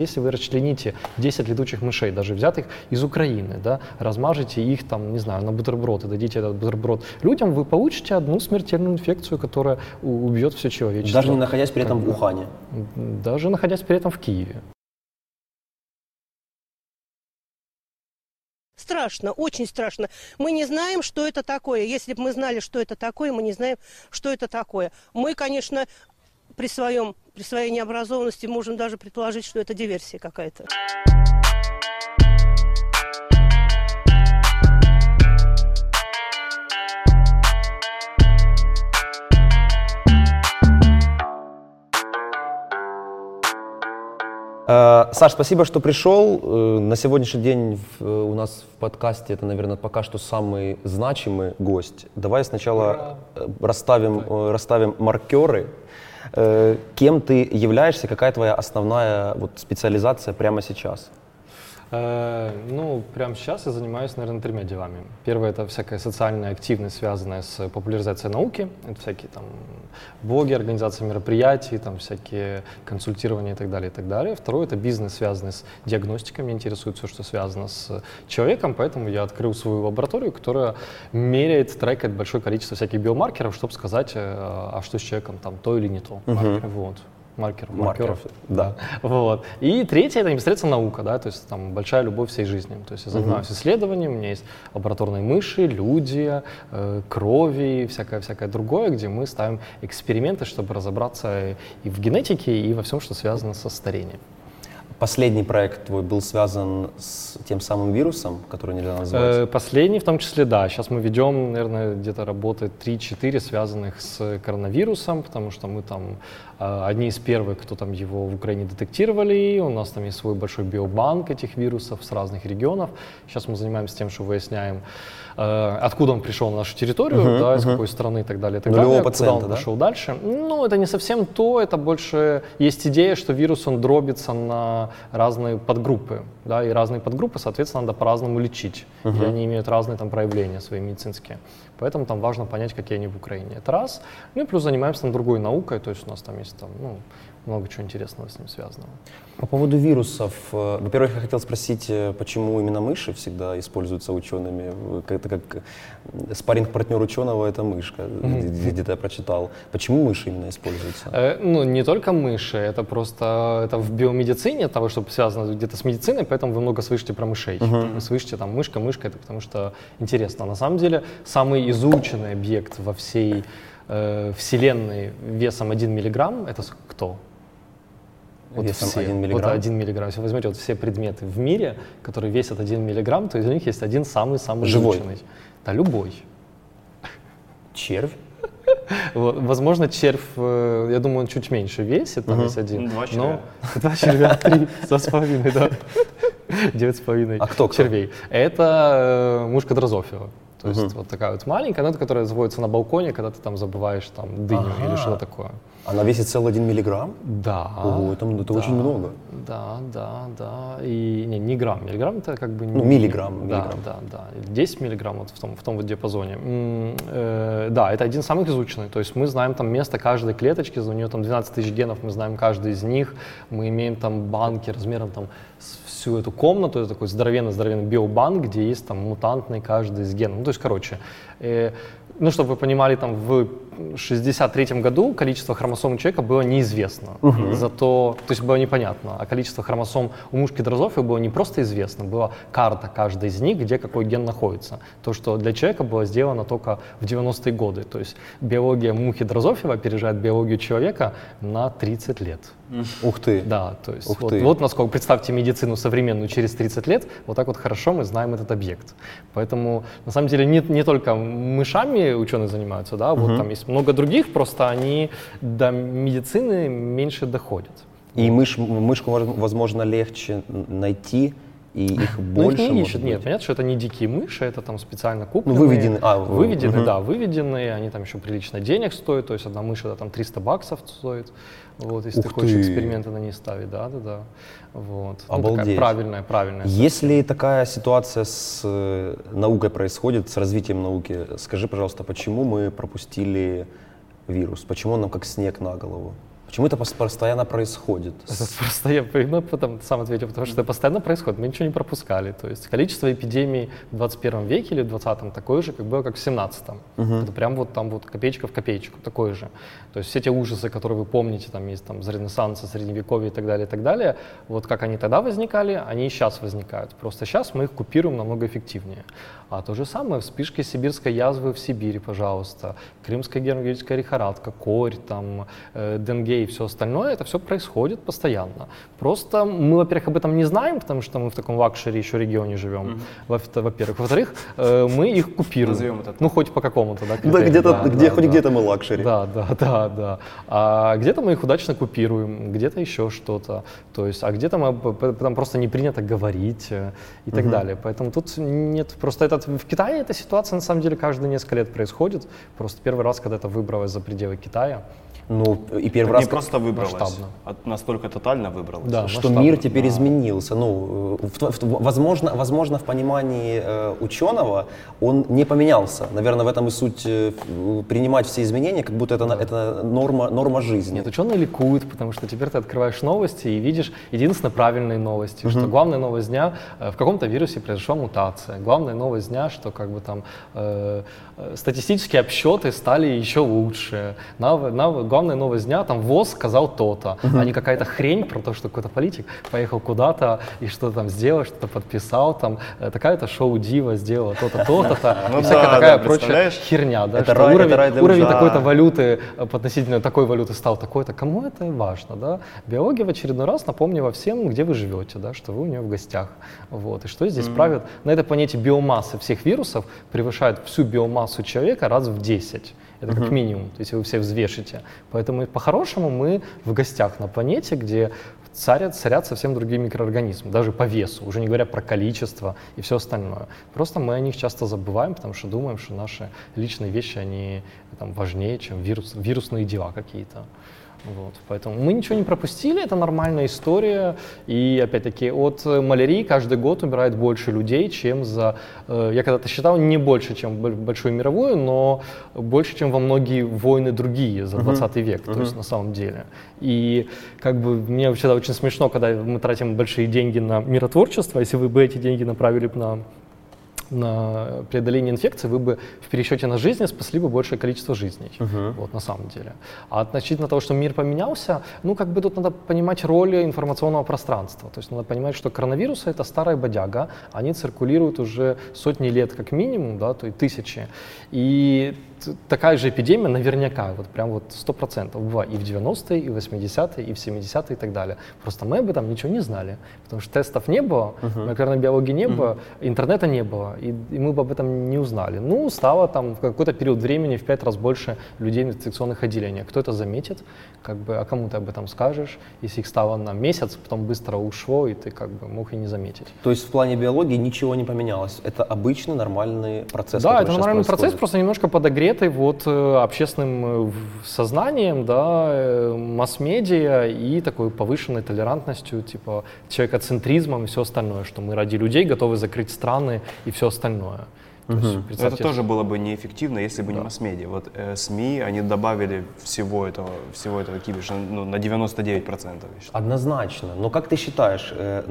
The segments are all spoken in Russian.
Если вы расчлените 10 летучих мышей, даже взятых из Украины, да, размажете их там, не знаю, на бутерброд и дадите этот бутерброд людям, вы получите одну смертельную инфекцию, которая убьет все человечество. Даже не находясь при этом как в Ухане? Даже находясь при этом в Киеве. Страшно, очень страшно. Мы не знаем, что это такое. Если бы мы знали, что это такое, мы не знаем, что это такое. Мы, конечно, при, своем, при своей необразованности можем даже предположить, что это диверсия какая-то. Э, Саш, спасибо, что пришел. Э, на сегодняшний день э, у нас в подкасте это, наверное, пока что самый значимый гость. Давай сначала расставим, расставим маркеры кем ты являешься, какая твоя основная вот, специализация прямо сейчас? Э, ну, прямо сейчас я занимаюсь, наверное, тремя делами. Первое — это всякая социальная активность, связанная с популяризацией науки. Это всякие там блоги, организация мероприятий, там всякие консультирования и так далее, и так далее. Второе — это бизнес, связанный с диагностикой. Меня интересует все, что связано с человеком, поэтому я открыл свою лабораторию, которая меряет, трекает большое количество всяких биомаркеров, чтобы сказать, э, а что с человеком там, то или не то. Uh-huh. Вот маркеров, маркеров, да. Вот. И третье это непосредственно наука, да, то есть там большая любовь всей жизни. То есть я занимаюсь uh-huh. исследованием, у меня есть лабораторные мыши, люди, э, крови и всякое-всякое другое, где мы ставим эксперименты, чтобы разобраться и в генетике, и во всем, что связано со старением. Последний проект твой был связан с тем самым вирусом, который нельзя назвать? Э, последний в том числе, да. Сейчас мы ведем, наверное, где-то работы 3-4 связанных с коронавирусом, потому что мы там э, одни из первых, кто там его в Украине детектировали. У нас там есть свой большой биобанк этих вирусов с разных регионов. Сейчас мы занимаемся тем, что выясняем, Э, откуда он пришел на нашу территорию, uh-huh, да, из uh-huh. какой страны и так далее, и так Нулевого далее, пациента, куда он да? пошел дальше. Ну, это не совсем то, это больше есть идея, что вирус, он дробится на разные подгруппы, да, и разные подгруппы, соответственно, надо по-разному лечить, uh-huh. и они имеют разные там проявления свои медицинские. Поэтому там важно понять, какие они в Украине. Это раз. Ну и плюс занимаемся там другой наукой, то есть у нас там есть там, ну, много чего интересного с ним связанного. По поводу вирусов. Э, во-первых, я хотел спросить, э, почему именно мыши всегда используются учеными? Это как спарринг-партнер ученого — это мышка, mm-hmm. где-то я прочитал. Почему мыши именно используются? Э, ну, не только мыши, это просто это в биомедицине, того, что связано где-то с медициной, поэтому вы много слышите про мышей. Mm-hmm. Вы слышите там мышка, мышка, это потому что интересно. На самом деле, самый изученный объект во всей э, Вселенной весом 1 миллиграмм — это кто? Вот весом все, 1 миллиграмм? Вот 1 миллиграмм. Если вы возьмете вот все предметы в мире, которые весят 1 миллиграмм, то из них есть один самый-самый Живой? изученный. Да, любой. Червь? Вот, возможно, червь, э, я думаю, он чуть меньше весит, там угу. есть один. Два червя. Но, два червя, три, два с половиной, да. Девять с половиной а кто, кто? червей. Это э, мушка дрозофила. То есть угу. вот такая вот маленькая, но которая заводится на балконе, когда ты там забываешь там дыню ага. или что-то такое. Она весит целый один миллиграмм? Да. Ого, это, это да, очень много. Да, да, да. И не, не грамм. Миллиграмм это как бы... Ну, миллиграмм. Да, миллиграмм. да, да. 10 миллиграмм вот в том, в том вот диапазоне. М э, да, это один из самых изученных. То есть мы знаем там место каждой клеточки, у нее там 12 тысяч генов, мы знаем каждый из них. Мы имеем там банки размером там всю эту комнату, это такой здоровенный-здоровенный биобанк, где есть там мутантный каждый из генов. Ну, то есть, короче, э, ну, чтобы вы понимали, там в 63 году количество хромосом у человека было неизвестно. Угу. Зато, то есть было непонятно. А количество хромосом у мушки дрозофилы было не просто известно, была карта каждой из них, где какой ген находится. То, что для человека было сделано только в 90-е годы. То есть биология мухи дрозофила опережает биологию человека на 30 лет. Ух ты! Да, то есть Ух вот, ты. вот насколько, представьте медицину современную через 30 лет, вот так вот хорошо мы знаем этот объект. Поэтому, на самом деле, не, не только мышами ученые занимаются, да, вот там есть много других, просто они до медицины меньше доходят. И мыш, мышку, возможно, легче найти, и их больше. Ну, их не ищут. Нет, понятно, что это не дикие мыши, это там специально купленные. Ну, выведены. А, выведены, угу. да, выведенные, они там еще прилично денег стоят, то есть одна мышь это там 300 баксов стоит. Вот, если Ух ты хочешь ты. эксперименты на ней ставить, да, да, да. Вот. Обалдеть. Ну, такая правильная, правильная. Если такая ситуация с э, наукой происходит, с развитием науки, скажи, пожалуйста, почему мы пропустили вирус? Почему он нам как снег на голову? Почему это пос- постоянно происходит? Это ну, потом сам ответил, потому что это постоянно происходит, мы ничего не пропускали. То есть количество эпидемий в 21 веке или в 20 такое же, как было, как в 17 Это прям вот там вот копеечка в копеечку, такое же. То есть все те ужасы, которые вы помните, там есть там из Ренессанса, Средневековья и так далее, и так далее, вот как они тогда возникали, они и сейчас возникают. Просто сейчас мы их купируем намного эффективнее. А то же самое, вспышки сибирской язвы в Сибири, пожалуйста, крымская гермогеническая лихорадка, корь, там, э, денге и все остальное, это все происходит постоянно. Просто мы, во-первых, об этом не знаем, потому что мы в таком лакшере еще регионе живем, во- во-первых. Во-вторых, э, мы их купируем. Назовем это. Ну, хоть по какому-то, да, Да, критерию. где-то, Да, где да, хоть да. где-то мы лакшери. Да, да, да, да. А где-то мы их удачно купируем, где-то еще что-то. То есть, а где-то мы, там просто не принято говорить э, и так далее. Поэтому тут нет, просто этот, в Китае эта ситуация на самом деле каждые несколько лет происходит. Просто первый раз, когда это выбралось за пределы Китая. Ну, и первый Так раз, не просто выбралась, масштабно. а настолько тотально выбралась. Да. что масштабно, мир теперь да. изменился. Ну, э, в в возможно, возможно, в понимании э, ученого он не поменялся. Наверное, в этом и суть э, принимать все изменения, как будто это, на- это норма, норма жизни. Нет, ученые ликуют, потому что теперь ты открываешь новости и видишь единственно правильные новости, что главная новость дня э, в каком-то вирусе произошла мутация. Главная новость дня, что как бы там э, статистические обсчеты стали еще лучше. Нав- нав- главная новость дня там ВОЗ сказал то-то, а не какая-то хрень про то, что какой-то политик поехал куда-то и что-то там сделал, что-то подписал, там э, такая-то шоу Дива сделала то-то, то-то, Ну и всякая такая прочая херня, уровень, такой-то валюты э, относительно такой валюты стал такой-то. Кому это важно, да? Биология в очередной раз напомнила всем, где вы живете, да, что вы у нее в гостях. Вот. И что здесь правит? На этой планете биомасса всех вирусов превышает всю биомассу человека раз в 10. Это как минимум, то есть вы все взвешите. Поэтому по-хорошему мы в гостях на планете, где царят, царят совсем другие микроорганизмы, даже по весу, уже не говоря про количество и все остальное. Просто мы о них часто забываем, потому что думаем, что наши личные вещи, они там, важнее, чем вирус, вирусные дела какие-то. Вот, поэтому мы ничего не пропустили, это нормальная история. И опять-таки от э, малярии каждый год умирает больше людей, чем за, э, я когда-то считал, не больше, чем Большую мировую, но больше, чем во многие войны другие за 20 век, то есть на самом деле. И как бы мне всегда очень смешно, когда мы тратим большие деньги на миротворчество, если вы бы эти деньги направили на на преодоление инфекции, вы бы в пересчете на жизни спасли бы большее количество жизней. Вот, на самом деле. А относительно того, что мир поменялся, ну, как бы тут надо понимать роль информационного пространства. То есть надо понимать, что коронавирусы — это старая бодяга, они циркулируют уже сотни лет как минимум, да, то есть тысячи. И такая же эпидемия наверняка, вот прям вот сто процентов была и в 90-е, и в 80-е, и в 70-е и так далее. Просто мы об этом ничего не знали, потому что тестов не было, молекулярной биологии не было, интернета не было, и, и мы бы об этом не узнали. Ну, стало там в какой-то период времени в пять раз больше людей в инфекционных отделениях. Кто это заметит? Как бы, а кому ты об этом скажешь? Если их стало на месяц, потом быстро ушло, и ты как бы мог и не заметить. То есть в плане биологии ничего не поменялось. Это обычный нормальный процесс. Да, это нормальный процесс, просто немножко подогретый вот э, общественным э, сознанием, да, э, масс-медиа и такой повышенной толерантностью, типа человекоцентризмом и все остальное, что мы ради людей готовы закрыть страны и все остальное. То есть, представьте, это тоже было бы неэффективно, если бы не масс-медиа. Вот э, СМИ, они добавили всего этого, всего этого кибиша ну, на 99%. я считаю. Однозначно. Но как ты считаешь, э,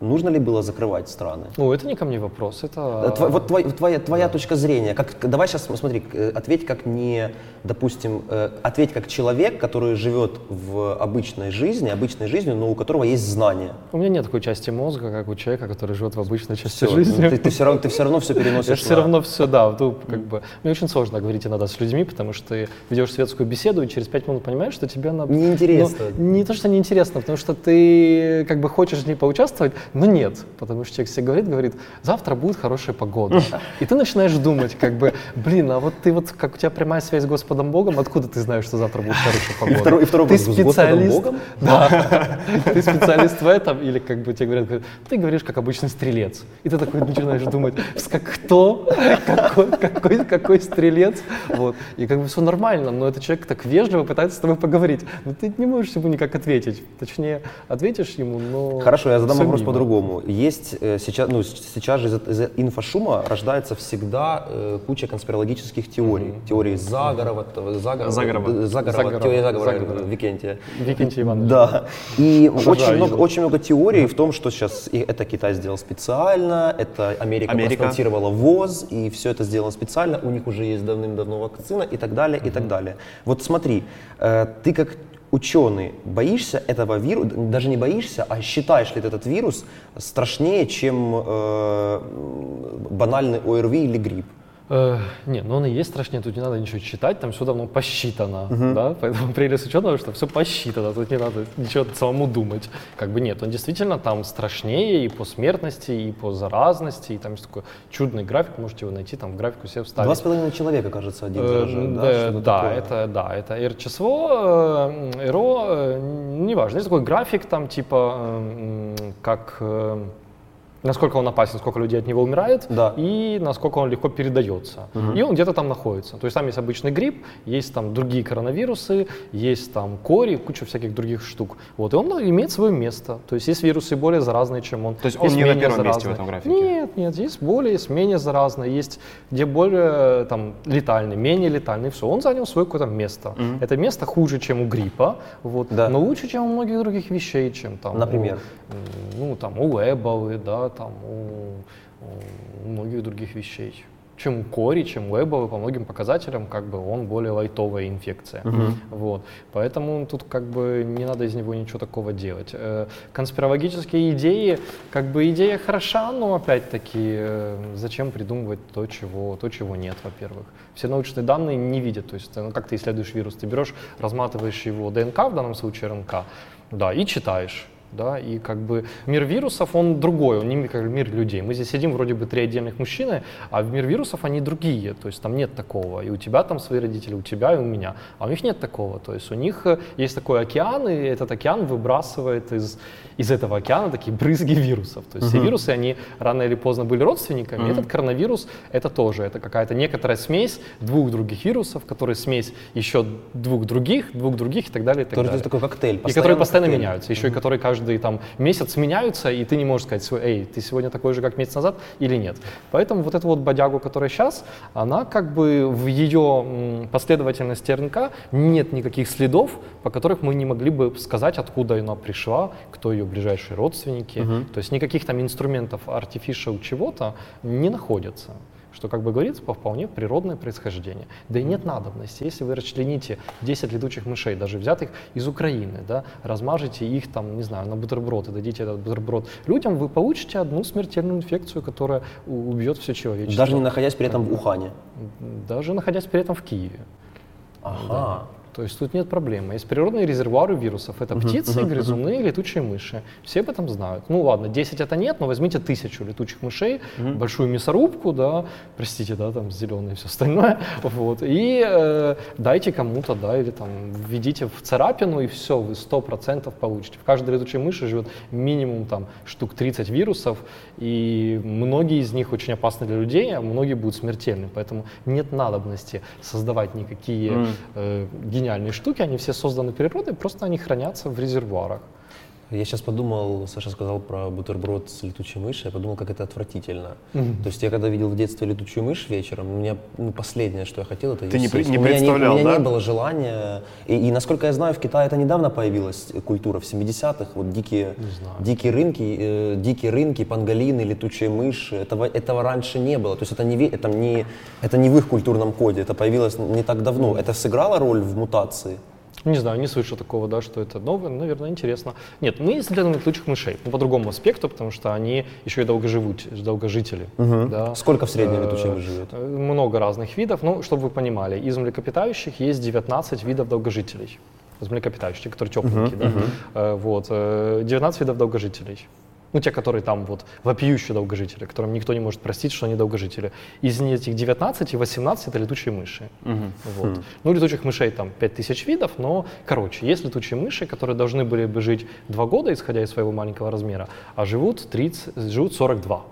нужно ли было закрывать страны? Ну, это не ко мне вопрос, это... Э, тво- вот твоя, твоя, твоя точка зрения. Как, давай сейчас смотри, э, ответь как не, допустим, э, ответь как человек, который живет в обычной жизни, обычной жизнью, но у которого есть знания. У меня нет такой части мозга, как у человека, который живет в обычной части Всё, жизни. Ты, ты все равно, ты все равно все Я переносишь все на- равно все, да, ну, как бы, мне очень сложно говорить иногда с людьми, потому что ты ведешь светскую беседу, и через пять минут понимаешь, что тебе надо... Неинтересно. Ну, не то, что неинтересно, потому что ты как бы хочешь в ней поучаствовать, но нет, потому что человек себе говорит, говорит, завтра будет хорошая погода. И ты начинаешь думать, как бы, блин, а вот ты вот, как у тебя прямая связь с Господом Богом, откуда ты знаешь, что завтра будет хорошая погода? второй- и второй ты вопрос, специалист, Богом? да, ты специалист в этом, или как бы тебе говорят, ты говоришь как обычный стрелец. И ты такой начинаешь думать, «С- как кто? Какой, какой, какой стрелец? Вот. И как бы все нормально, но этот человек так вежливо пытается с тобой поговорить. Но ты не можешь ему никак ответить. Точнее, ответишь ему, но Хорошо, я задам вопрос самим. По-другому. Есть э, сейчас, ну, сейчас же из, из инфошума рождается всегда э, куча конспирологических теорий. Теории заговора, т- заговора, Заговора. д- заговора, Заговора. теория заговора. Викентия. Викентий Иванович. Да. И очень много, его. очень много теорий в том, что сейчас и это Китай сделал специально, это Америка, Америка. проспонсировала ВОЗ, и все это сделано специально, у них уже есть давным-давно вакцина и так далее, и так далее. Вот смотри, э, ты как ученый боишься этого вируса, даже не боишься, а считаешь ли ты этот вирус страшнее, чем э, банальный ОРВИ или грипп? Э, не, ну он и есть страшнее, тут не надо ничего читать, там все давно посчитано, да, поэтому прелесть ученого, что все посчитано, тут не надо ничего самому думать. Как бы нет, он действительно там страшнее и по смертности, и по заразности, и там есть такой чудный график, можете его найти, там в графику себе вставить. Два с половиной человека, кажется, один Э, заражен, да? да, да, такое. это, да, это РЧСВО, э, РО, э, неважно. Есть такой график, там типа, э, как э, насколько он опасен, сколько людей от него умирает, Да. и насколько он легко передается. И он где-то там находится. То есть там есть обычный грипп, есть там другие коронавирусы, есть там кори, куча всяких других штук. Вот, и он имеет свое место. То есть есть вирусы более заразные, чем он. То есть он Есть не на первом месте в заразные. этом графике? Нет, нет, есть более, есть менее заразные, есть где более там летальный, менее летальный, все. Он занял свое какое-то место. Это место хуже, чем у гриппа, вот, Да. но лучше, чем у многих других вещей, чем там. Например? у, ну там у эболы, да, там у, у многих других вещей. Чем у кори, чем у эболы, по многим показателям, как бы он более лайтовая инфекция. Вот. Поэтому тут как бы не надо из него ничего такого делать. Э, Конспирологические идеи, как бы идея хороша, но опять-таки э, зачем придумывать то, чего, то, чего нет, во-первых. Все научные данные не видят. То есть, э, ну, как ты исследуешь вирус, ты берешь, разматываешь его ДНК, в данном случае РНК, да, и читаешь. Да, и как бы мир вирусов, он другой, он не как мир людей. Мы здесь сидим вроде бы три отдельных мужчины, а в мир вирусов они другие, то есть там нет такого. И у тебя там свои родители, у тебя и у меня. А у них нет такого. То есть у них э, есть такой океан, и этот океан выбрасывает из, из этого океана такие брызги вирусов. То есть все вирусы, они рано или поздно были родственниками. Этот коронавирус это тоже, это какая-то некоторая смесь двух других вирусов, которые смесь еще двух других, двух других и так далее. И, так Тоже далее. такой коктейль. И которые постоянно коктейль. меняются, еще и которые каждый там месяц меняются, и ты не можешь сказать, эй, ты сегодня такой же, как месяц назад, или нет. Поэтому вот эту вот бодягу, которая сейчас, она как бы в ее последовательности РНК нет никаких следов, по которых мы не могли бы сказать, откуда она пришла, кто ее ближайшие родственники. То есть никаких там инструментов artificial чего-то не находится что, как бы говорится, по вполне природное происхождение. Да и нет надобности. Если вы расчлените 10 летучих мышей, даже взятых из Украины, да, размажете их там, не знаю, на бутерброд и дадите этот бутерброд людям, вы получите одну смертельную инфекцию, которая убьет все человечество. Даже не находясь при этом в Ухане. Даже находясь при этом в Киеве. Ага. То есть тут нет проблемы. Есть природные резервуары вирусов. Это птицы, грызуны, летучие мыши. Все об этом знают. Ну ладно, 10 это нет, но возьмите тысячу летучих мышей, большую мясорубку, да, простите, да, там зеленое и все остальное, вот, и э, дайте кому-то, да, или там введите в царапину, и все, вы 100% получите. В каждой летучей мыши живет минимум там штук 30 вирусов, и многие из них очень опасны для людей, а многие будут смертельны. Поэтому нет надобности создавать никакие э, гениальные штуки, они все созданы природой, просто они хранятся в резервуарах. Я сейчас подумал, Саша сказал про бутерброд с летучей мышью, я подумал, как это отвратительно. То есть я когда видел в детстве летучую мышь вечером, у меня ну, последнее, что я хотел, это Ты не при- не у меня, представлял, у меня да? не было желания. И, и насколько я знаю, в Китае это недавно появилась культура, в 70-х, вот дикие, дикие рынки, э, дикие рынки, панголины, летучие мыши, этого, этого раньше не было. То есть это не, это, не, это не в их культурном коде, это появилось не так давно. Это сыграло роль в мутации? Не знаю, не слышу такого, да, что это новое, наверное, интересно. Нет, мы исследуем летучих мышей по другому аспекту, потому что они еще и долгоживут, долгожители. Да. Сколько в среднем Э, летучей мышь живет? э, Много разных видов. Ну, чтобы вы понимали, из млекопитающих есть 19 видов долгожителей. Из млекопитающих, которые тепленькие, да. Э, Вот, э, 19 видов долгожителей. Ну, те, которые там вот вопиющие долгожители, которым никто не может простить, что они долгожители. Из этих 19, 18 это летучие мыши. Вот. Ну, летучих мышей там 5000 видов, но, короче, есть летучие мыши, которые должны были бы жить 2 года, исходя из своего маленького размера, а живут, 30, живут 42.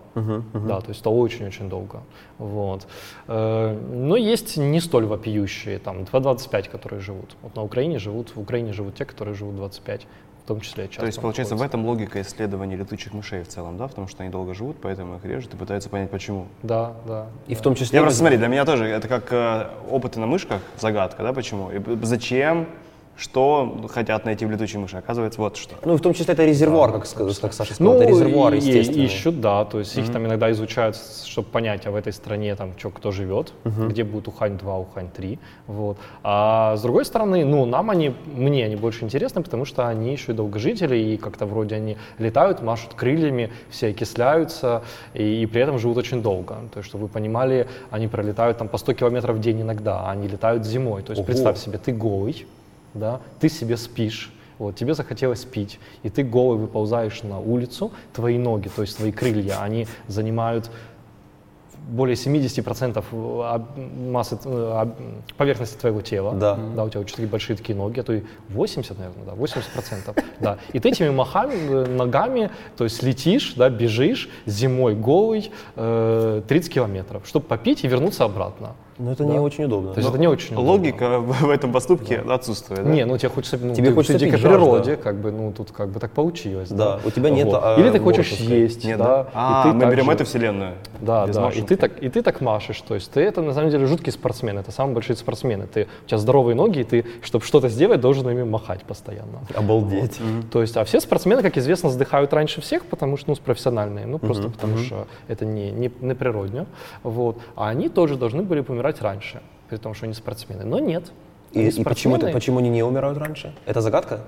Да, то есть это очень-очень долго. Вот. Э, Но есть не столь вопиющие, там 2,25, которые живут. Вот на Украине живут, в Украине живут те, которые живут 25 том числе часто То есть, получается, в находятся. этом логика исследований летучих мышей в целом, да? Потому что они долго живут, поэтому их режут и пытаются понять, почему. Да, да. И в том числе... Я просто, смотри, для меня тоже это как э, опыты на мышках, загадка, да, почему? И зачем, что хотят найти в летучей мыши? Оказывается, вот что. Ну и в том числе это резервуар, как, ска- как Саша сказал, это резервуар, Ну, и- и естественно. ищут, да, то есть их там иногда изучают, чтобы понять, а в этой стране там что, кто живет, где будет Ухань-2, Ухань-3, вот. А с другой стороны, ну, нам они, мне они больше интересны, потому что они еще и долгожители, и как-то вроде они летают, машут крыльями, все окисляются, и, и при этом живут очень долго. То есть, чтобы вы понимали, они пролетают там по 100 километров в день иногда, а они летают зимой. То есть, Ого. представь себе, ты голый, да, ты себе спишь, вот, тебе захотелось пить, и ты голый выползаешь на улицу, твои ноги, то есть твои крылья, они занимают более 70% об- массы, э, поверхности твоего тела. Да. Да, у тебя очень такие большие такие ноги, а то и 80, наверное, да, 80%. Да. И ты этими махами, э, ногами, то есть летишь, да, бежишь зимой голый э, 30 километров, чтобы попить и вернуться обратно. Но это не очень удобно. То есть это не очень удобно. Логика в в этом поступке отсутствует, да? Не, ну тебе хочется, ну, Тебе ты, хочется ты жажда. природе, как бы, ну тут как бы так получилось. Да, у тебя нет, а, Или ты хочешь воротовской. есть, Нет, да, да? и А, ты мы берем же- эту вселенную. Да, без да, и ты, так, и ты так машешь, то есть ты это на самом деле жуткий спортсмен, это самые большие спортсмены. Ты, у тебя здоровые ноги, и ты, чтобы что-то сделать, должен ими махать постоянно. Обалдеть. То есть, а все спортсмены, как известно, сдыхают раньше всех, потому что, ну, с профессиональные, ну, просто потому что это не, не, не вот. А они тоже должны были помирать раньше, при том, что они спортсмены. Но нет. И, и почему, это- спортсмены. почему они не умирают раньше? Это загадка?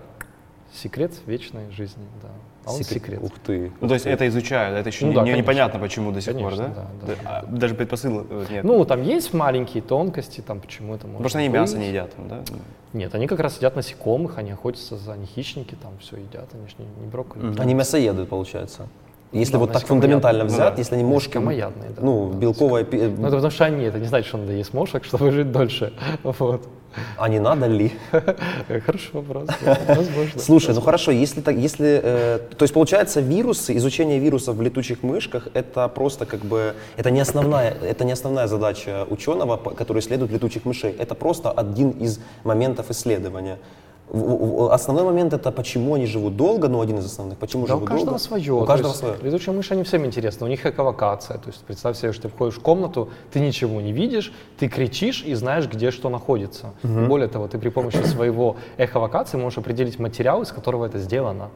Секрет вечной жизни, да. А он секрет. Ух ты. Ну, то есть это изучают, это еще Ну не- да, не- непонятно, почему до сих Конечно, пор, да? да, да. А, даже предпосылок э, нет. Ну, там есть маленькие тонкости, там почему это может Потому что они мясо не едят, да? Нет, они как раз едят насекомых, они охотятся за они хищники, там все едят, они же не, не брокколи. Они мясоеды, получается. Если Да, вот так фундаментально Ну взять, да. если они мошки, да. ну, Да, белковая, Ну, это потому что они, это не значит, что надо есть мошек, чтобы жить дольше. Вот. а не надо ли? Хороший вопрос. Возможно. Слушай, ну хорошо, если так, если, э, то есть получается вирусы, изучение вирусов в летучих мышках, это просто как бы, это не основная, это не основная задача ученого, который исследует летучих мышей, это просто один из моментов исследования. Основной момент это почему они живут долго, ну один из основных, почему Да, у живут каждого долго. свое. У каждого есть свое. Летучие мыши, они всем интересны. У них эковокация. То есть представь себе, что ты входишь в комнату, ты ничего не видишь, ты кричишь и знаешь, где что находится. Более того, ты при помощи своего эховокации можешь определить материал, из которого это сделано.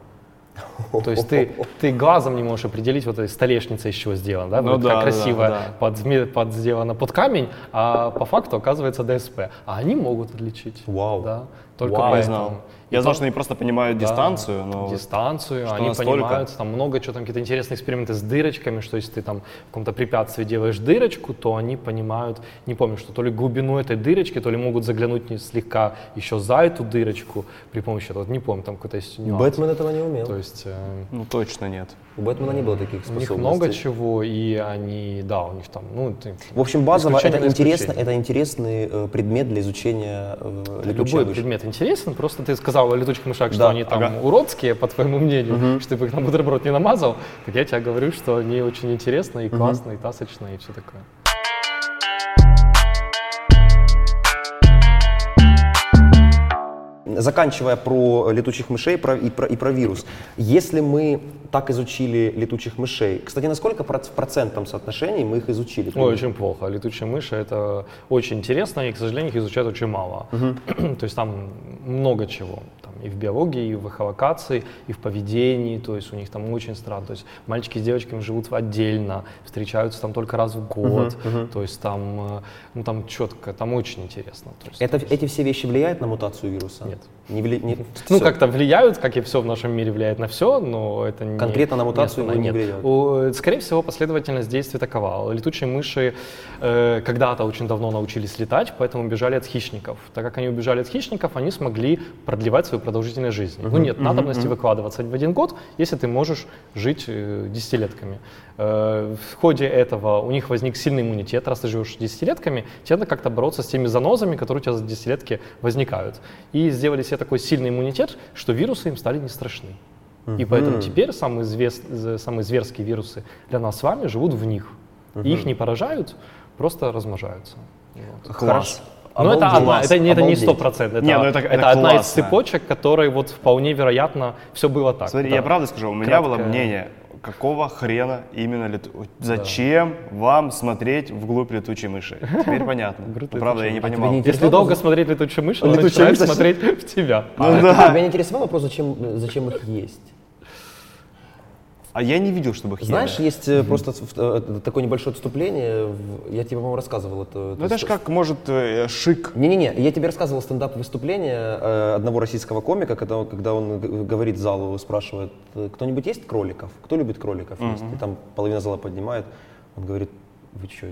То есть ты, ты глазом не можешь определить, вот эта столешница из чего сделана, да, Ну вот да, как да, красиво да. Под, сделано под камень, а по факту оказывается ДСП. А они могут отличить. Вау. Да, Toľko wow. význam. Я знал, что они просто понимают да, дистанцию, но... дистанцию, что они настолько? понимают, там много чего, там какие-то интересные эксперименты с дырочками, что если ты там в каком-то препятствии делаешь дырочку, то они понимают, не помню, что то ли глубину этой дырочки, то ли могут заглянуть не слегка еще за эту дырочку при помощи этого, вот не помню, там какой-то есть нюанс. Бэтмен этого не умел. То есть э, Ну, точно нет. У Бэтмена не было таких у способностей. них много чего, и они, да, у них там, ну, ты- В общем, базово это, интересно, это интересный э, предмет для изучения э, Любой предмет интересен, просто ты сказал летучих мышах, что Да, они там ага. уродские, по твоему мнению, что ты бы их на бутерброд не намазал, так я тебе говорю, что они очень интересные, и классные, и тасочные, и все такое. Заканчивая про летучих мышей про, и, про, и про вирус. Если мы так изучили летучих мышей, кстати, насколько в процентном соотношении мы их изучили? Ой, очень плохо. Летучие мыши это очень интересно, и, к сожалению, их изучают очень мало. То есть там много чего. И в биологии, и в эхолокации, и в поведении. То есть у них там очень странно. То есть мальчики с девочками живут отдельно, встречаются там только раз в год. То есть там, э, ну там четко, там очень интересно. То есть, Это, эти все вещи влияют на мутацию вируса? Нет. Не вли- не- Ну, как-то влияют, как и все в нашем мире влияет на все, но это не... Конкретно на мутацию не Нет. влияют. У- Скорее всего, последовательность действий такова. Летучие мыши э, когда-то очень давно научились летать, поэтому убежали от хищников. Так как они убежали от хищников, они смогли продлевать свою продолжительность жизни. Ну, нет надобности выкладываться в один год, если ты можешь жить э, десятилетками. Э, в ходе этого у них возник сильный иммунитет. Раз ты живешь десятилетками, тебе надо как-то бороться с теми занозами, которые у тебя за десятилетки возникают. И сделали себе такой сильный иммунитет, что вирусы им стали не страшны. И поэтому теперь самые, з- самые зверские вирусы для нас с вами живут в них. И их не поражают, просто размножаются. Вот. Хорошо. Но это, Обалдеть. одна, это, не- это не сто процентов. Это, Не, ну это- это это одна из цепочек, которой вот вполне вероятно все было так. Смотри, Да. я правда скажу, у меня было Краткое- мнение, какого хрена именно лету... Зачем вам смотреть вглубь летучей мыши? Теперь понятно. Ну, правда, я не понимал. Если долго смотреть летучую мышь, начинает мышь, смотреть в тебя. Ну А да. Тебя не интересовал вопрос, зачем их есть? А я не видел, чтобы их ели. Знаешь, есть э, просто э, такое небольшое отступление. Я тебе, по-моему, рассказывал это. Ну это же как, может, э, шик. Не-не-не, я тебе рассказывал стендап-выступление э, одного российского комика, когда, он- когда он говорит залу, спрашивает, «Э, кто-нибудь есть кроликов? Кто любит кроликов есть? И там половина зала поднимает. Он говорит, вы что,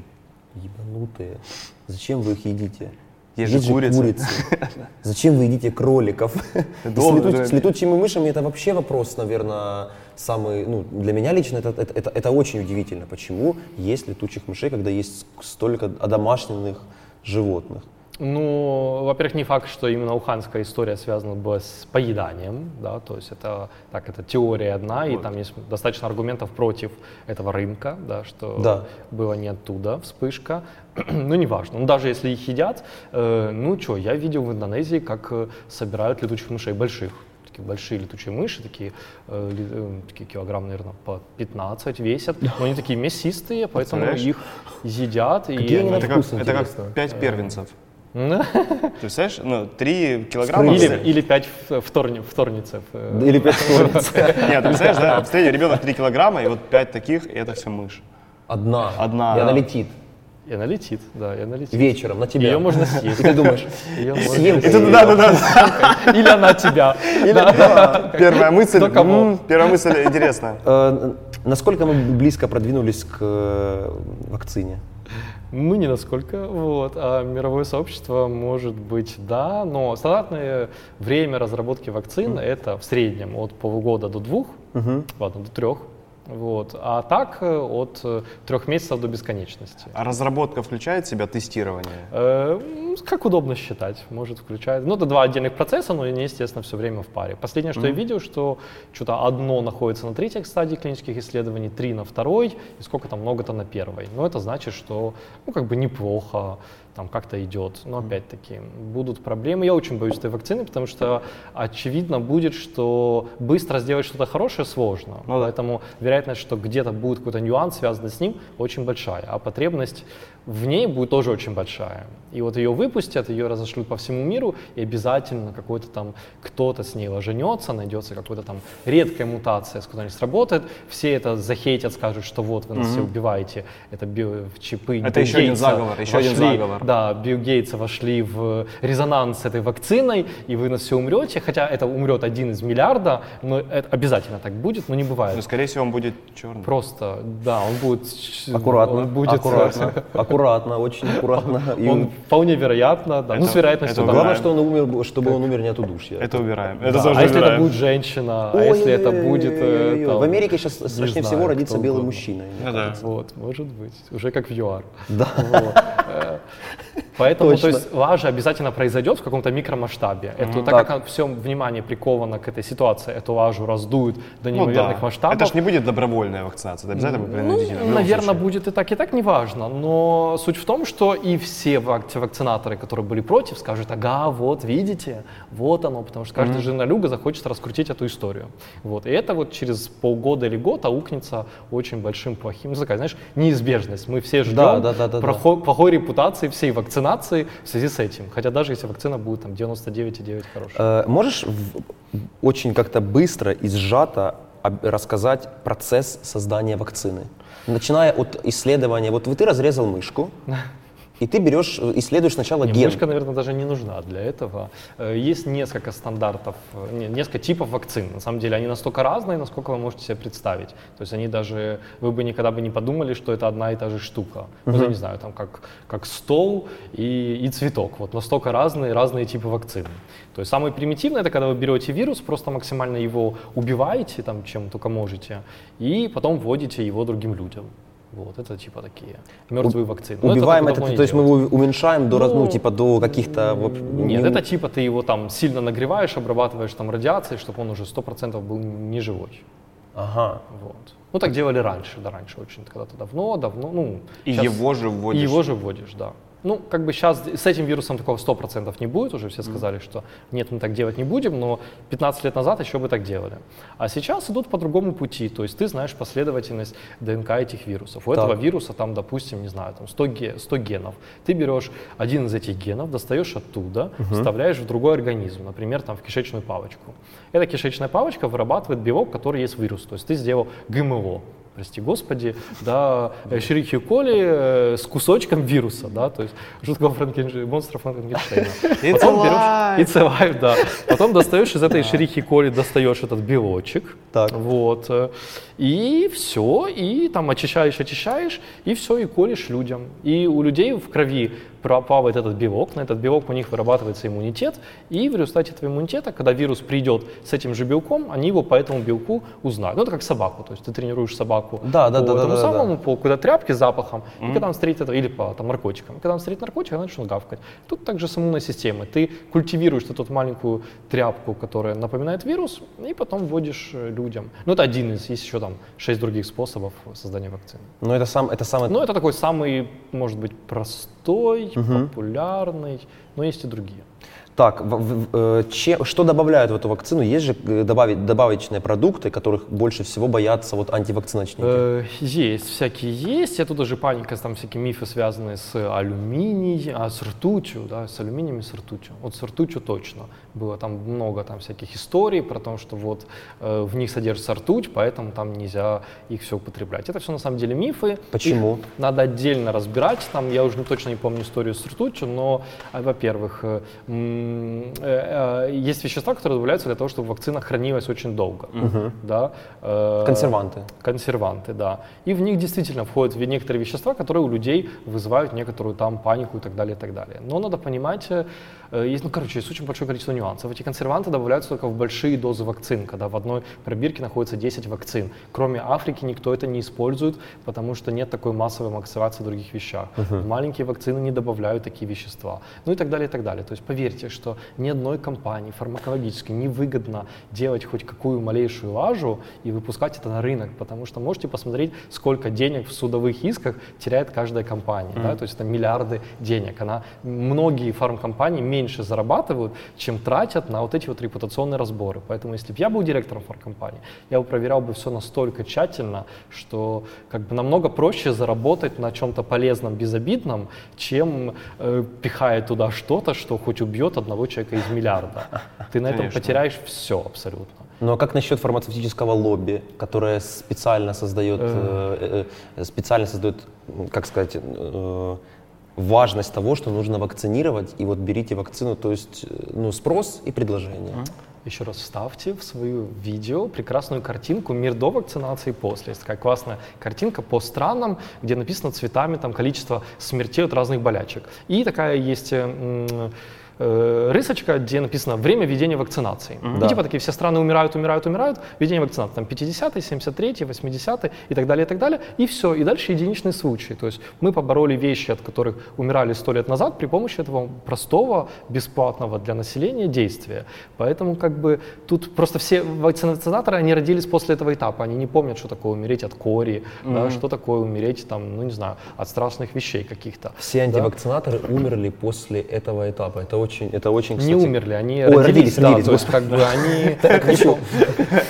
ебанутые? Зачем вы их едите? Есть же курица». курицы. Зачем вы едите кроликов? С летучими мышами это вообще вопрос, наверное, самый, ну, для меня лично это, это, это, это очень удивительно, почему есть летучих мышей, когда есть столько одомашненных животных. Ну, во-первых, не факт, что именно уханская история связана была с поеданием, да, то есть это так, это теория одна, и там есть достаточно аргументов против этого рынка, да, что Да. было не оттуда вспышка. ну, неважно. Ну, даже если их едят, э, ну, что, я видел в Индонезии, как э, собирают летучих мышей больших. Такие большие летучие мыши, такие, э, э, такие килограмм, наверное, по 15 весят. Но они такие мясистые, поэтому их едят. и Какие они на они- Это как, это как интересно. пять первенцев. Ты представляешь? Ну, три килограмма. Или, или пять в- вторни, вторницев. э. Или пять куриц. Нет, ты представляешь, да? Средний ребенок 3 килограмма, и вот 5 таких, и это все мышь. Одна. Одна, И она летит И она летит, да, и она летит. вечером на тебя. Ее можно съесть. И ты думаешь, съем съесть. её. Да, да, да. Или она тебя. Да. Первая мысль. Кто кого? Первая мысль интересная. Э, Насколько мы близко продвинулись к э, вакцине? Мы не насколько, вот, а мировое сообщество может быть да, но стандартное время разработки вакцин это в среднем от полугода до двух, ладно, до трех, вот, а так э, от э, трех месяцев до бесконечности. А разработка включает в себя тестирование? М, Как удобно считать, может включать. Ну, это два отдельных процесса, но они, естественно, все время в паре. Последнее, что я видел, что что-то одно находится на третьей стадии клинических исследований, три на второй, и сколько там много-то на первой. Но это значит, что, ну, как бы неплохо, там как-то идет. Но опять-таки будут проблемы. Я очень боюсь этой вакцины, потому что очевидно будет, что быстро сделать что-то хорошее сложно. Ну да. Поэтому вероятность, что где-то будет какой-то нюанс, связанный с ним, очень большая. А потребность в ней будет тоже очень большая. И вот ее выпустят, ее разошлют по всему миру, и обязательно какой-то там кто-то с ней ложенется, найдется какая-то там редкая мутация, с которой не сработает. Все это захейтят, скажут, что вот вы нас все убиваете, это биочипы. Это Билл еще один Гейтса заговор, еще один вошли- заговор. Да, Билл Гейтса вошли в резонанс с этой вакциной, и вы нас все умрете, хотя это умрет один из миллиарда, но это обязательно так будет, но не бывает. Ну, скорее всего, он будет черный. Просто, да, он будет... Аккуратно, Он будет, аккуратно, аккуратно, очень аккуратно. И Он вполне вероятно, да. ну, Это- с вероятностью это да. Главное, что он умер, чтобы он умер не от удушья. Это убираем. Да, Это А тоже если это будет женщина, а если это будет... э, там, В Америке сейчас не страшнее знаю, всего родиться кто белым угодно. мужчиной. мне Ну да. Вот, может быть, уже как в ЮАР. Да. Вот. Поэтому, Точно. то есть, лажа обязательно произойдет в каком-то микромасштабе. Это, так, как все внимание приковано к этой ситуации, эту лажу раздуют до Ну неимоверных да. масштабов. Это ж не будет добровольная вакцинация, это обязательно будет принудительная. Ну, наверное, случае. будет и так, и так, неважно. Но суть в том, что и все вак- вакцинаторы, которые были против, скажут, ага, вот, видите, вот оно, потому что каждый журналюга захочет раскрутить эту историю. Вот. И это вот через полгода или год аукнется очень большим плохим, ну, такая, знаешь, неизбежность. Мы все ждем Да, да, да, да, да. прохо- плохой репутации всей вакцинации в связи с этим. Хотя даже если вакцина будет там 99,9 хорошая. Э, Можешь очень как-то быстро и сжато рассказать процесс создания вакцины? Начиная от исследования, вот ты разрезал мышку, и ты берешь, э, исследуешь сначала Не, ген. Мышка, наверное, даже не нужна для этого. Э, Есть несколько стандартов, э, не- несколько типов вакцин. На самом деле они настолько разные, насколько вы можете себе представить. То есть они даже, вы бы никогда бы не подумали, что это одна и та же штука. Ну, я не знаю, там как, как стол и, и цветок. Вот настолько разные, разные типы вакцин. То есть самый примитивный это когда вы берете вирус, просто максимально его убиваете, там, чем только можете, и потом вводите его другим людям. Вот, это типа такие мертвые вакцины. Но Убиваем так это, давно не то есть мы его уменьшаем до, раз- ну, Ну, типа до каких-то... Нет, не- это типа ты его там сильно нагреваешь, обрабатываешь там радиацией, чтобы он уже 100% был не живой. Ага. Вот. Ну так делали раньше, да, раньше очень когда-то давно, давно, ну. И щас- его же И вводишь. его же вводишь, да. Ну, как бы сейчас с этим вирусом такого 100% не будет, уже все сказали, что нет, мы так делать не будем, но 15 лет назад еще бы так делали. А сейчас идут по другому пути, то есть ты знаешь последовательность ДНК этих вирусов. У Так. этого вируса там, допустим, не знаю, там 100, ге- 100 генов. Ты берешь один из этих генов, достаешь оттуда, вставляешь в другой организм, например, там в кишечную палочку. Эта кишечная палочка вырабатывает белок, который есть вирус. То есть ты сделал ГМО, прости господи, да, Шерихи коли э, с кусочком вируса, да, то есть жуткого Франкенш... монстра Франкенштейна. Потом берешь, it's alive, да. Потом достаешь из этой Шерихи коли, достаешь этот белочек, Так. вот, э, и все, и там очищаешь, очищаешь, и все, и колешь людям. И у людей в крови пропавает этот белок, на этот белок у них вырабатывается иммунитет, и в результате этого иммунитета, когда вирус придет с этим же белком, они его по этому белку узнают. Ну, это как собаку, то есть ты тренируешь собаку Да, да, по да, да, этому да, да. самому, по какой-то тряпке запахом, и когда он встретит это, или по там, наркотикам, и когда он встретит наркотик, она начнет гавкать. Тут также с иммунной системой. Ты культивируешь эту маленькую тряпку, которая напоминает вирус, и потом вводишь э, людям. Ну, это один из, есть еще там шесть других способов создания вакцины. Но это, сам, это самое... Ну, это такой самый, может быть, простой, популярный, но есть и другие. Так, в- в- э, че- что добавляют в эту вакцину? Есть же э, добавить, добавочные продукты, которых больше всего боятся вот антивакциночники? Э, Есть, всякие есть. Я тут даже паника, там всякие мифы, связанные с алюминием, а с ртутью, да, с алюминием и с ртутью. Вот с ртутью точно. Было там много там всяких историй про то, что вот э, в них содержится ртуть, поэтому там нельзя их все употреблять. Это все на самом деле мифы. Почему? Их надо отдельно разбирать. Там я уже точно не помню историю с ртутью, но, а, во-первых, э, э, э, есть вещества, которые добавляются для того, чтобы вакцина хранилась очень долго. Да? Э, Консерванты. консерванты, да. И в них действительно входят некоторые вещества, которые у людей вызывают некоторую там панику и так далее, и так далее. Но надо понимать, э, э, есть, ну, короче, есть очень большое количество нюансов. Эти консерванты добавляются только в большие дозы вакцин, когда в одной пробирке находится 10 вакцин. Кроме Африки никто это не использует, потому что нет такой массовой максимации в других вещах. В маленькие вакцины не добавляют такие вещества. Ну и так далее, и так далее. То есть поверьте, что ни одной компании фармакологической не выгодно делать хоть какую малейшую лажу и выпускать это на рынок, потому что можете посмотреть, сколько денег в судовых исках теряет каждая компания. Да? То есть это миллиарды денег. Она, многие фармкомпании меньше зарабатывают, чем тратят на вот эти вот репутационные разборы. Поэтому если бы я был директором фармкомпании, я бы проверял бы все настолько тщательно, что как бы намного проще заработать на чем-то полезном, безобидном, чем э, пихая туда что-то, что хоть убьет одного человека из миллиарда. Ты на этом потеряешь все абсолютно. Ну а как насчет фармацевтического лобби, которое специально создает, э, э, специально создает, как сказать, э, важность того, что нужно вакцинировать, и вот берите вакцину, то есть э, ну, спрос и предложение. Еще раз вставьте в свое видео прекрасную картинку «Мир до вакцинации и после». Есть такая классная картинка по странам, где написано цветами там, количество смертей от разных болячек. И такая есть э, рысочка, где написано «Время введения вакцинации». Да. И типа такие все страны умирают, умирают, умирают, введение вакцинации. Там 50-й, 73-й, 80-й и так далее, и так далее. И все. И дальше единичные случаи. То есть мы побороли вещи, от которых умирали сто лет назад при помощи этого простого, бесплатного для населения действия. Поэтому как бы тут просто все вакцинаторы, они родились после этого этапа. Они не помнят, что такое умереть от кори, да, что такое умереть там, ну не знаю, от страшных вещей каких-то. Все антивакцинаторы умерли после этого этапа. Это очень, это очень, Не кстати, умерли, они Ой, родились, родились, да, родились, то есть как бы они, не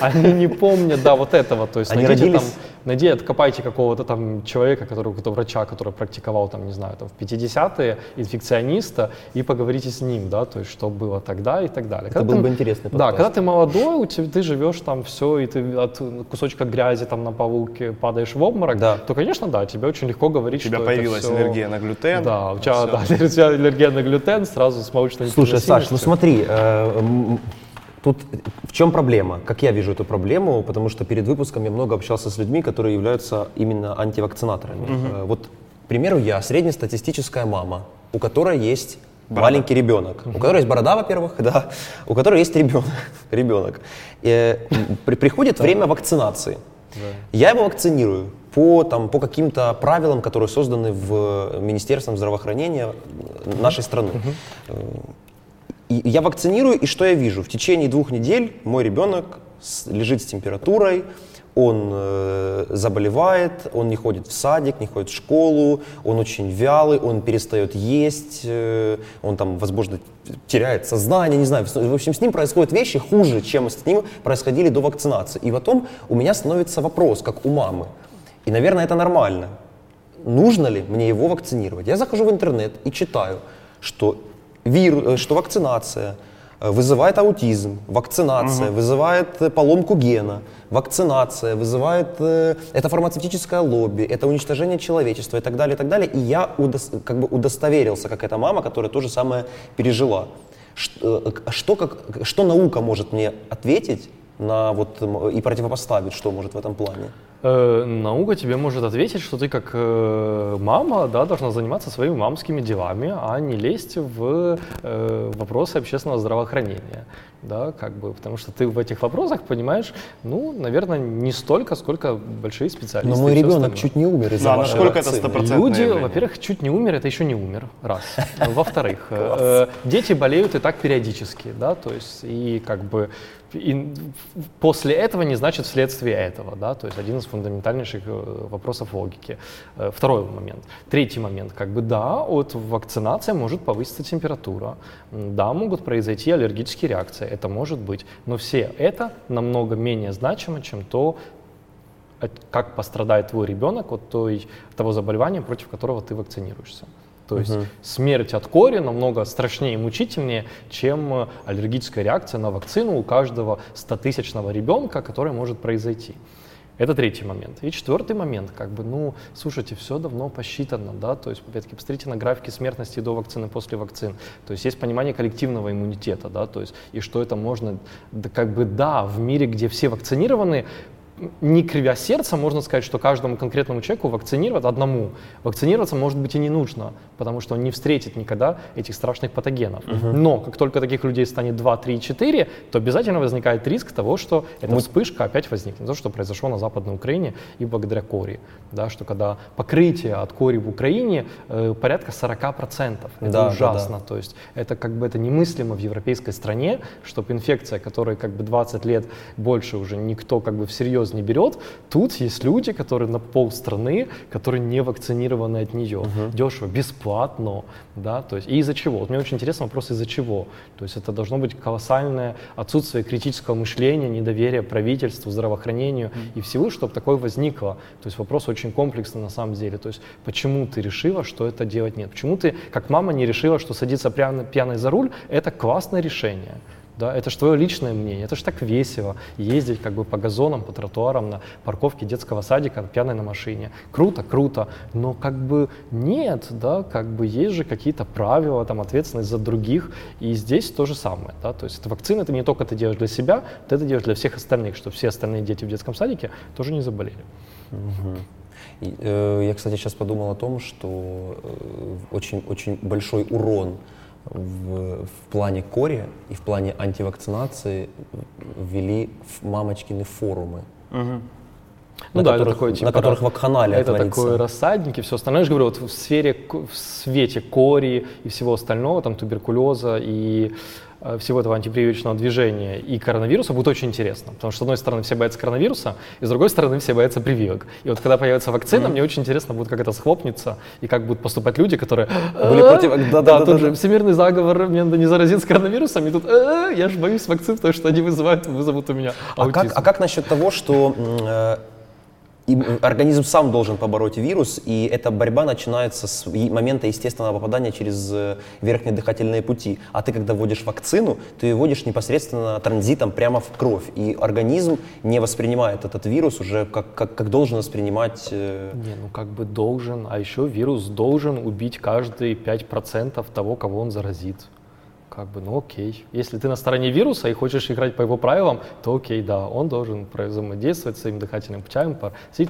они не помнят, да, вот этого, то есть Они родились- найди, откопайте какого-то там человека, который, какого-то врача, который практиковал там, не знаю, там в 50-е, инфекциониста, и поговорите с ним, да, то есть что было тогда и так далее. Это Когда был ты- бы интересный Да, когда ты молодой, у тебя, ты живешь там все, и ты от кусочка грязи там на полу ки- падаешь в обморок, Да. то, конечно, да, тебе очень легко говорить, У тебя что появилась это всё- аллергия на глютен. Да, у тебя, да, у тебя аллергия на глютен, сразу с молочной Слушай, Саш, ну смотри, э, тут в чем проблема? Как я вижу эту проблему? Потому что перед выпуском я много общался с людьми, которые являются именно антивакцинаторами. Э, Вот, к примеру, я среднестатистическая мама, у которой есть маленький ребенок, у которой есть борода, во-первых, да, у которой есть ребенок. ребенок. М, при- приходит время вакцинации. Я его вакцинирую по, там, по каким-то правилам, которые созданы в Министерством здравоохранения нашей страны. Э, И я вакцинирую, и что я вижу? В течение двух недель мой ребенок с- лежит с температурой, он э, заболевает, он не ходит в садик, не ходит в школу, он очень вялый, он перестает есть, э, он там, возможно, теряет сознание, не знаю. В общем, с ним происходят вещи хуже, чем с ним происходили до вакцинации. И потом у меня становится вопрос, как у мамы. И, наверное, это нормально. Нужно ли мне его вакцинировать? Я захожу в интернет и читаю, что, вир, э, что вакцинация э, вызывает аутизм, вакцинация угу. вызывает э, поломку гена, вакцинация вызывает это фармацевтическое лобби, это уничтожение человечества и так далее, и так далее. И я удос, как бы удостоверился, как эта мама, которая то же самое пережила. Что, что, как, что наука может мне ответить на вот, и противопоставить, что может в этом плане? Э, наука тебе может ответить, что ты как э, мама да, должна заниматься своими мамскими делами, а не лезть в э, вопросы общественного здравоохранения. Да, как бы, потому что ты в этих вопросах понимаешь, ну, наверное, не столько, сколько большие специалисты. Но мой ребенок чуть не умер из-за да, насколько это стопроцентное Люди, во-первых, чуть не умер, это еще не умер, раз. Во-вторых, э, дети болеют и так периодически, да, то есть и как бы и после этого не значит вследствие этого, да, то есть один из фундаментальнейших э, вопросов логики. Э, второй момент. Третий момент, как бы да, от вакцинации может повыситься температура, да, могут произойти аллергические реакции, это может быть, но все это намного менее значимо, чем то, как пострадает твой ребенок от той, того заболевания, против которого ты вакцинируешься. То есть угу. смерть от кори намного страшнее и мучительнее, чем э, аллергическая реакция на вакцину у каждого 100-тысячного ребенка, которая может произойти. Это третий момент. И четвертый момент, как бы, ну, слушайте, все давно посчитано, да, то есть, опять-таки, посмотрите на графики смертности до вакцины, после вакцин. То есть есть понимание коллективного иммунитета, да, то есть, и что это можно, да, как бы, да, в мире, где все вакцинированы, не кривя сердца, можно сказать, что каждому конкретному человеку вакцинировать, одному, вакцинироваться, может быть, и не нужно, потому что он не встретит никогда этих страшных патогенов. Угу. Но как только таких людей станет 2, 3, 4, то обязательно возникает риск того, что эта Мы... вспышка опять возникнет. То, что произошло на Западной Украине и благодаря кори. Да, что когда покрытие от кори в Украине э, порядка 40%. Это да, ужасно. Да, да. То есть это как бы это немыслимо в европейской стране, чтобы инфекция, которой как бы 20 лет больше уже никто как бы всерьез серьезно не берет. Тут есть люди, которые на полстраны, которые не вакцинированы от нее. Угу. Дешево, бесплатно. Да? То есть, и из-за чего? Вот мне очень интересно вопрос, из-за чего? То есть это должно быть колоссальное отсутствие критического мышления, недоверия правительству, здравоохранению mm. и всего, чтобы такое возникло. То есть вопрос очень комплексный на самом деле. То есть почему ты решила, что это делать нет? Почему ты, как мама, не решила, что садиться пьяной, пьяной за руль – это классное решение? Да, это же твое личное мнение, это же так весело ездить как бы по газонам, по тротуарам на парковке детского садика пьяной на машине. Круто, круто, но как бы нет, да, как бы есть же какие-то правила, там ответственность за других, и здесь то же самое, да, то есть это вакцина, это не только ты делаешь для себя, ты это делаешь для всех остальных, чтобы все остальные дети в детском садике тоже не заболели. Угу. Я, кстати, сейчас подумал о том, что э, очень, очень большой урон в, в плане кори и в плане антивакцинации ввели мамочкины форумы. Угу. Ну на да, которых, это такой, типа, на которых вакханалия Это творится. такой рассадник и все остальное. Я же говорю, вот в сфере, в свете кори и всего остального, там туберкулеза и всего этого антипрививочного движения и коронавируса будет очень интересно. Потому что, с одной стороны, все боятся коронавируса, и с другой стороны, все боятся прививок. И вот когда появится вакцина, mm-hmm. мне очень интересно будет, как это схлопнется, и как будут поступать люди, которые... Были против... Да, да, да, тут же всемирный заговор, мне надо не заразиться коронавирусом, и тут я же боюсь вакцин, потому что они вызывают, вызовут у меня аутизм. А как, а как насчет того, что э, и организм сам должен побороть вирус, и эта борьба начинается с момента естественного попадания через э, верхние дыхательные пути. А ты, когда вводишь вакцину, ты ее вводишь непосредственно транзитом прямо в кровь, и организм не воспринимает этот вирус уже как, как, как должен воспринимать... Э... Не, ну как бы должен, а еще вирус должен убить каждые 5% того, кого он заразит как бы, ну окей. Если ты на стороне вируса и хочешь играть по его правилам, то окей, да, он должен взаимодействовать своим дыхательным путем,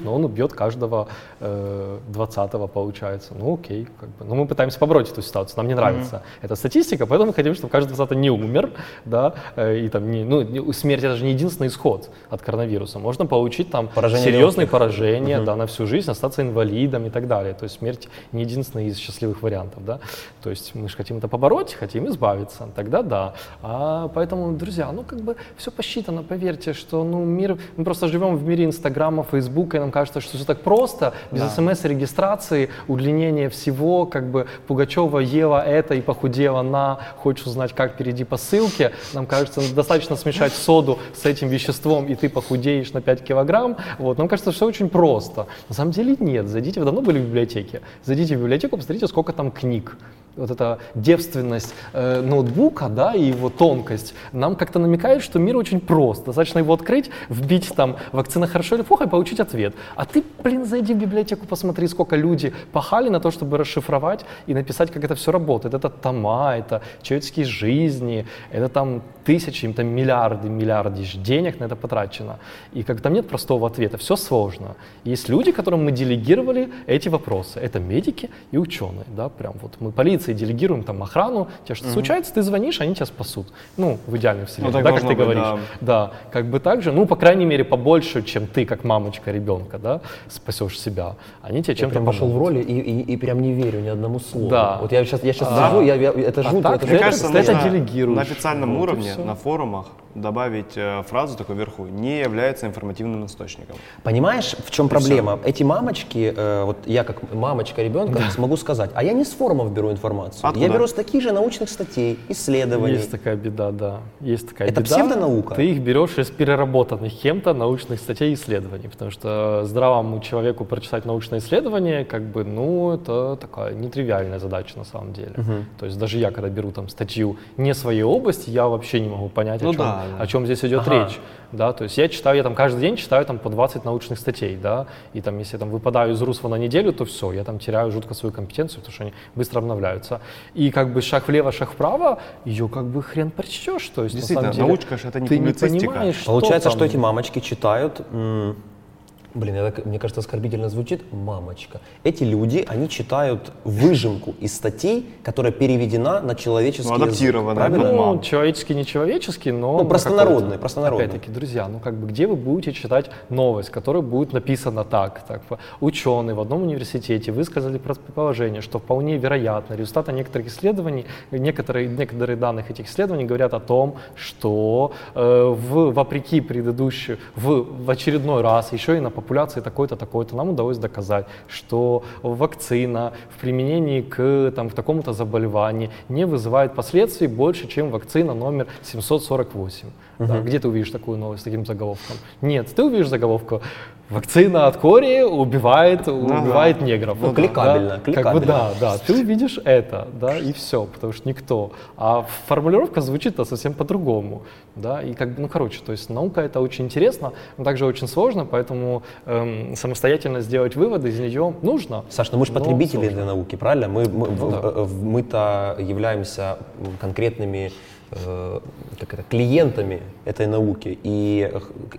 но он убьет каждого э, 20-го, получается. Ну окей, как бы. Но мы пытаемся побороть эту ситуацию, нам не нравится mm-hmm. эта статистика, поэтому мы хотим, чтобы каждый 20 не умер, да, э, и там, не, ну, смерть это же не единственный исход от коронавируса. Можно получить там поражение серьезные легких. поражения, mm-hmm. да, на всю жизнь, остаться инвалидом и так далее. То есть смерть не единственный из счастливых вариантов, да. То есть мы же хотим это побороть, хотим избавиться разбираться, тогда да. А, поэтому, друзья, ну как бы все посчитано, поверьте, что ну мир, мы просто живем в мире Инстаграма, Фейсбука, и нам кажется, что все так просто, без Да. смс-регистрации, удлинение всего, как бы Пугачева ела это и похудела на, хочешь узнать, как перейди по ссылке, нам кажется, достаточно смешать соду с этим веществом, и ты похудеешь на 5 килограмм, вот, нам кажется, все очень просто. На самом деле нет, зайдите, вы давно были в библиотеке, зайдите в библиотеку, посмотрите, сколько там книг, вот эта девственность э, ноутбука, да, и его тонкость, нам как-то намекает, что мир очень прост. Достаточно его открыть, вбить там вакцина хорошо или плохо и получить ответ. А ты, блин, зайди в библиотеку, посмотри, сколько люди пахали на то, чтобы расшифровать и написать, как это все работает. Это тома, это человеческие жизни, это там тысячи, им там миллиарды, миллиардищ денег на это потрачено. И как там нет простого ответа, все сложно. Есть люди, которым мы делегировали эти вопросы. Это медики и ученые, да, прям вот мы полиции делегируем там охрану, тебе что-то случается, ты звонишь, они тебя спасут. Ну, в идеальной вселенной, так да, как ты быть, говоришь. Да, как бы так же, ну, по крайней мере, побольше, чем ты, как мамочка ребенка, да, спасешь себя. Они тебе чем-то прям вошел в роли и, и, и прям не верю ни одному слову. Да. Вот я сейчас, я сейчас А. сижу, я, я- это А жутко, так, это мне жутко. кажется, это нужно делегируешь. на официальном Вот уровне. На форумах добавить э, фразу такой вверху, не является информативным источником. Понимаешь, в чем проблема? Эти мамочки, э, вот я как мамочка ребенка смогу сказать, а я не с форумов беру информацию. Откуда? Я беру с таких же научных статей, исследований. Есть такая беда, да. Есть такая Это беда. псевдонаука? Ты их берешь из переработанных кем-то научных статей и исследований, потому что здравому человеку прочитать научное исследование, как бы, ну, это такая нетривиальная задача на самом деле. То есть даже я, когда беру там статью не своей области, я вообще не могу понять, о, Ну чем, да, да. о чем здесь идет Ага. речь. Да, то есть я читаю, я там каждый день читаю там по 20 научных статей, да, и там если я там выпадаю из русла на неделю, то все, я там теряю жутко свою компетенцию, потому что они быстро обновляются. И как бы шаг влево, шаг вправо, ее как бы хрен прочтешь, то есть на Действительно, самом деле научка ж это не ты не понимаешь, что Получается, там. что эти мамочки читают, м, блин, так- мне кажется, оскорбительно звучит, мамочка. Эти люди, они читают выжимку из статей, которая переведена на человеческий Ну, адаптированная, язык. Правильно? Ну, человеческий, не человеческий, но... Ну, на простонародный, простонародный. Опять-таки, друзья, ну как бы где вы будете читать новость, которая будет написана так, так, ученые в одном университете высказали предположение, что вполне вероятно, результаты некоторых исследований, некоторые, некоторые данных этих исследований говорят о том, что э, в, вопреки предыдущему, в, в очередной раз, еще и на популяции такой-то, такой-то, нам удалось доказать, что вакцина в применении к, там, к такому-то заболеванию не вызывает последствий больше, чем вакцина номер 748. Да, где ты увидишь такую новость с таким заголовком? Нет, ты увидишь заголовку «Вакцина от кори убивает, убивает негров». Ну, кликабельно, Да, Как бы кликабельно. да, да, ты увидишь это, да, и все, потому что никто. А формулировка звучит совсем по-другому, да, и как бы, ну, короче, то есть наука это очень интересно, но также очень сложно, поэтому эм, самостоятельно сделать выводы из нее нужно. Саш, ну мы же потребители сложно. для науки, правильно? Мы, мы, в- да. в- мы-то являемся конкретными э, как это, клиентами этой науки. И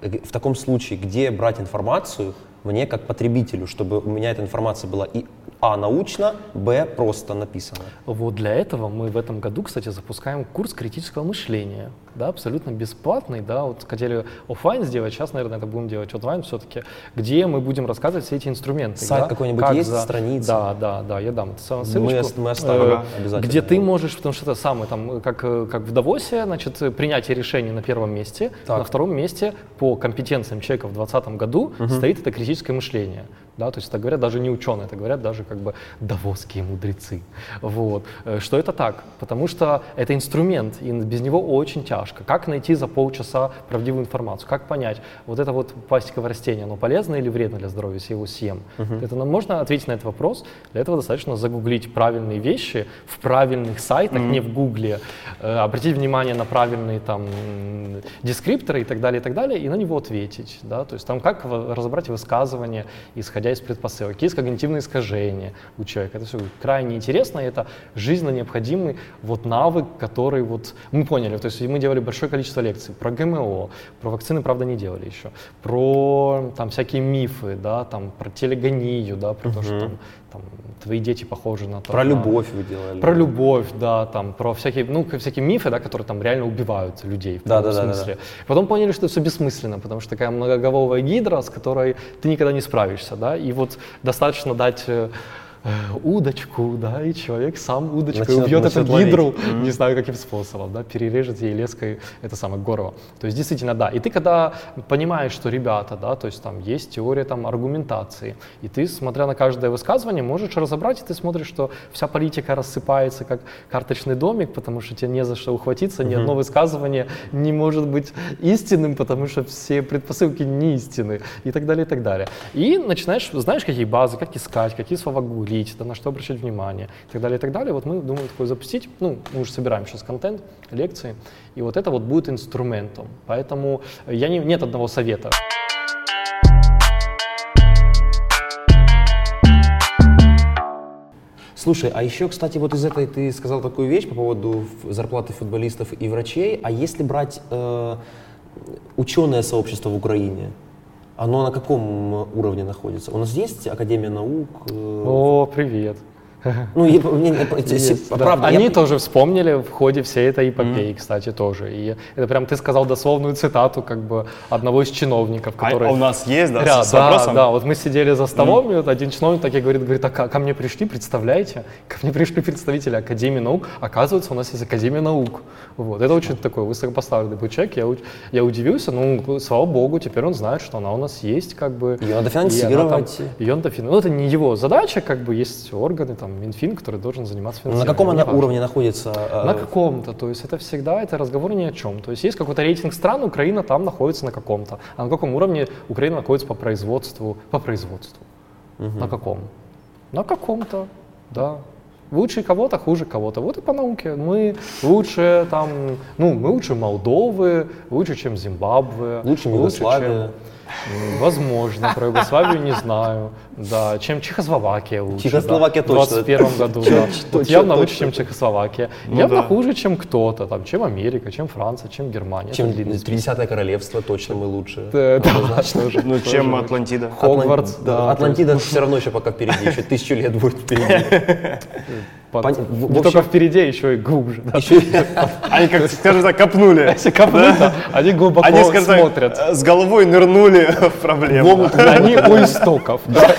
э, в таком случае, где брать информацию, мне как потребителю, чтобы у меня эта информация была и а научно, б просто написано. Вот для этого мы в этом году, кстати, запускаем курс критического мышления, да, абсолютно бесплатный, да, вот хотели оффлайн сделать, сейчас, наверное, это будем делать онлайн все-таки, где мы будем рассказывать все эти инструменты. Сайт да, какой-нибудь как есть, страница? Да, да, да, я дам Мы ссылочку. ос- мы оставим, Э, обязательно. Где ты можешь, потому что это самое, там, как, как в Давосе, значит, принятие решений на первом месте, Так. на втором месте по компетенциям человека в 2020 году стоит это критическое мышление. Да, то есть это говорят даже не ученые, это говорят даже как бы давосские мудрецы. Вот. Э, Что это так? Потому что это инструмент, и без него очень тяжко. Как найти за полчаса правдивую информацию? Как понять, вот это вот пластиковое растение, оно полезно или вредно для здоровья, если я его съем? Это нам можно ответить на этот вопрос. Для этого достаточно загуглить правильные вещи в правильных сайтах, не в гугле, э, обратить внимание на правильные там дескрипторы и так далее, и так далее, и на него ответить. Да? То есть там как разобрать высказывания, исходя из предпосылок. Есть когнитивные искажения у человека. Это все крайне интересно, и это жизненно необходимый вот навык, который вот мы поняли. То есть мы делали большое количество лекций про ГМО, про вакцины, правда, не делали еще, про там всякие мифы, да, там про телегонию, да, про то, что там, там твои дети похожи на то. Про на- любовь вы делали. про любовь, да, там, про всякие, ну, всякие мифы, да, которые там реально убивают людей в Да, прямом да, да, смысле. Потом поняли, что это все бессмысленно, потому что такая многоголовая гидра, с которой ты никогда не справишься, да, и вот достаточно дать э, удочку, да, и человек сам удочкой Начнет- убьет эту начнет ловить. гидру, не знаю каким способом, да, перережет ей леской это самое горло. То есть действительно, да. И ты когда понимаешь, что ребята, да, то есть там есть теория там аргументации, и ты, смотря на каждое высказывание, можешь разобрать, и ты смотришь, что вся политика рассыпается как карточный домик, потому что тебе не за что ухватиться, ни одно высказывание не может быть истинным, потому что все предпосылки не истины, и так далее, и так далее. И начинаешь, знаешь, какие базы, как искать, какие слова гуглить, да, на что обращать внимание, и так далее, и так далее. Вот мы думаем такое запустить, ну, мы уже собираем сейчас контент, лекции, и вот это вот будет инструментом. Поэтому я не, нет одного совета. Слушай, а еще, кстати, вот из этой ты сказал такую вещь по поводу зарплаты футболистов и врачей. А если брать э, ученое сообщество в Украине, оно на каком уровне находится? У нас есть Академия наук? э, О, привет. Ну, да. правда, Они я- тоже вспомнили в ходе всей этой эпопеи, кстати, тоже. И это прям ты сказал дословную цитату как бы одного из чиновников, А, который... а у нас есть, да, Ряд, с, с да, вопросом? да, вот мы сидели за столом, и вот один чиновник так и говорит, говорит, а ко, ко мне пришли, представляете, ко мне пришли представители Академии наук, оказывается, у нас есть Академия наук. Вот, это очень такой высокопоставленный был человек, я, я удивился, ну, слава богу, теперь он знает, что она у нас есть, как бы. Её надо финансировать. Её надо фин- Ну, это не его задача, как бы, есть органы, там, Минфин, который должен заниматься на финансированием. каком она уровне находится? э, На каком-то, то есть это всегда это разговор ни о чем. То есть есть какой-то рейтинг стран, Украина там находится на каком-то. А на каком уровне Украина находится по производству? По производству. На каком? На каком-то, да. Лучше кого-то, хуже кого-то. Вот и по науке. Мы лучше там, ну, мы лучше Молдовы, лучше, чем Зимбабве. Лучше Югославия. чем, м, Возможно, про Югославию не знаю. Да, чем Чехословакия лучше. Чехословакия да, точно. В 21 году, да. Вот явно лучше, чем Чехословакия. Ну явно да. хуже, чем кто-то, там, чем Америка, чем Франция, чем Германия. Чем Это длинный список. 50 королевство, точно мы лучше. Да, да, тоже. Ну, тоже чем. Атлантида? Хогвартс, Атлан- да. Атлантида все равно еще пока впереди, еще тысячу лет будет впереди. По- Пон- в- Не в общем- только впереди, еще и глубже. да. Еще Они, как, скажем так, копнули. Если копнуть, да, они глубоко Они, скажем так, смотрят. э, с головой нырнули в проблему. Они у истоков. да.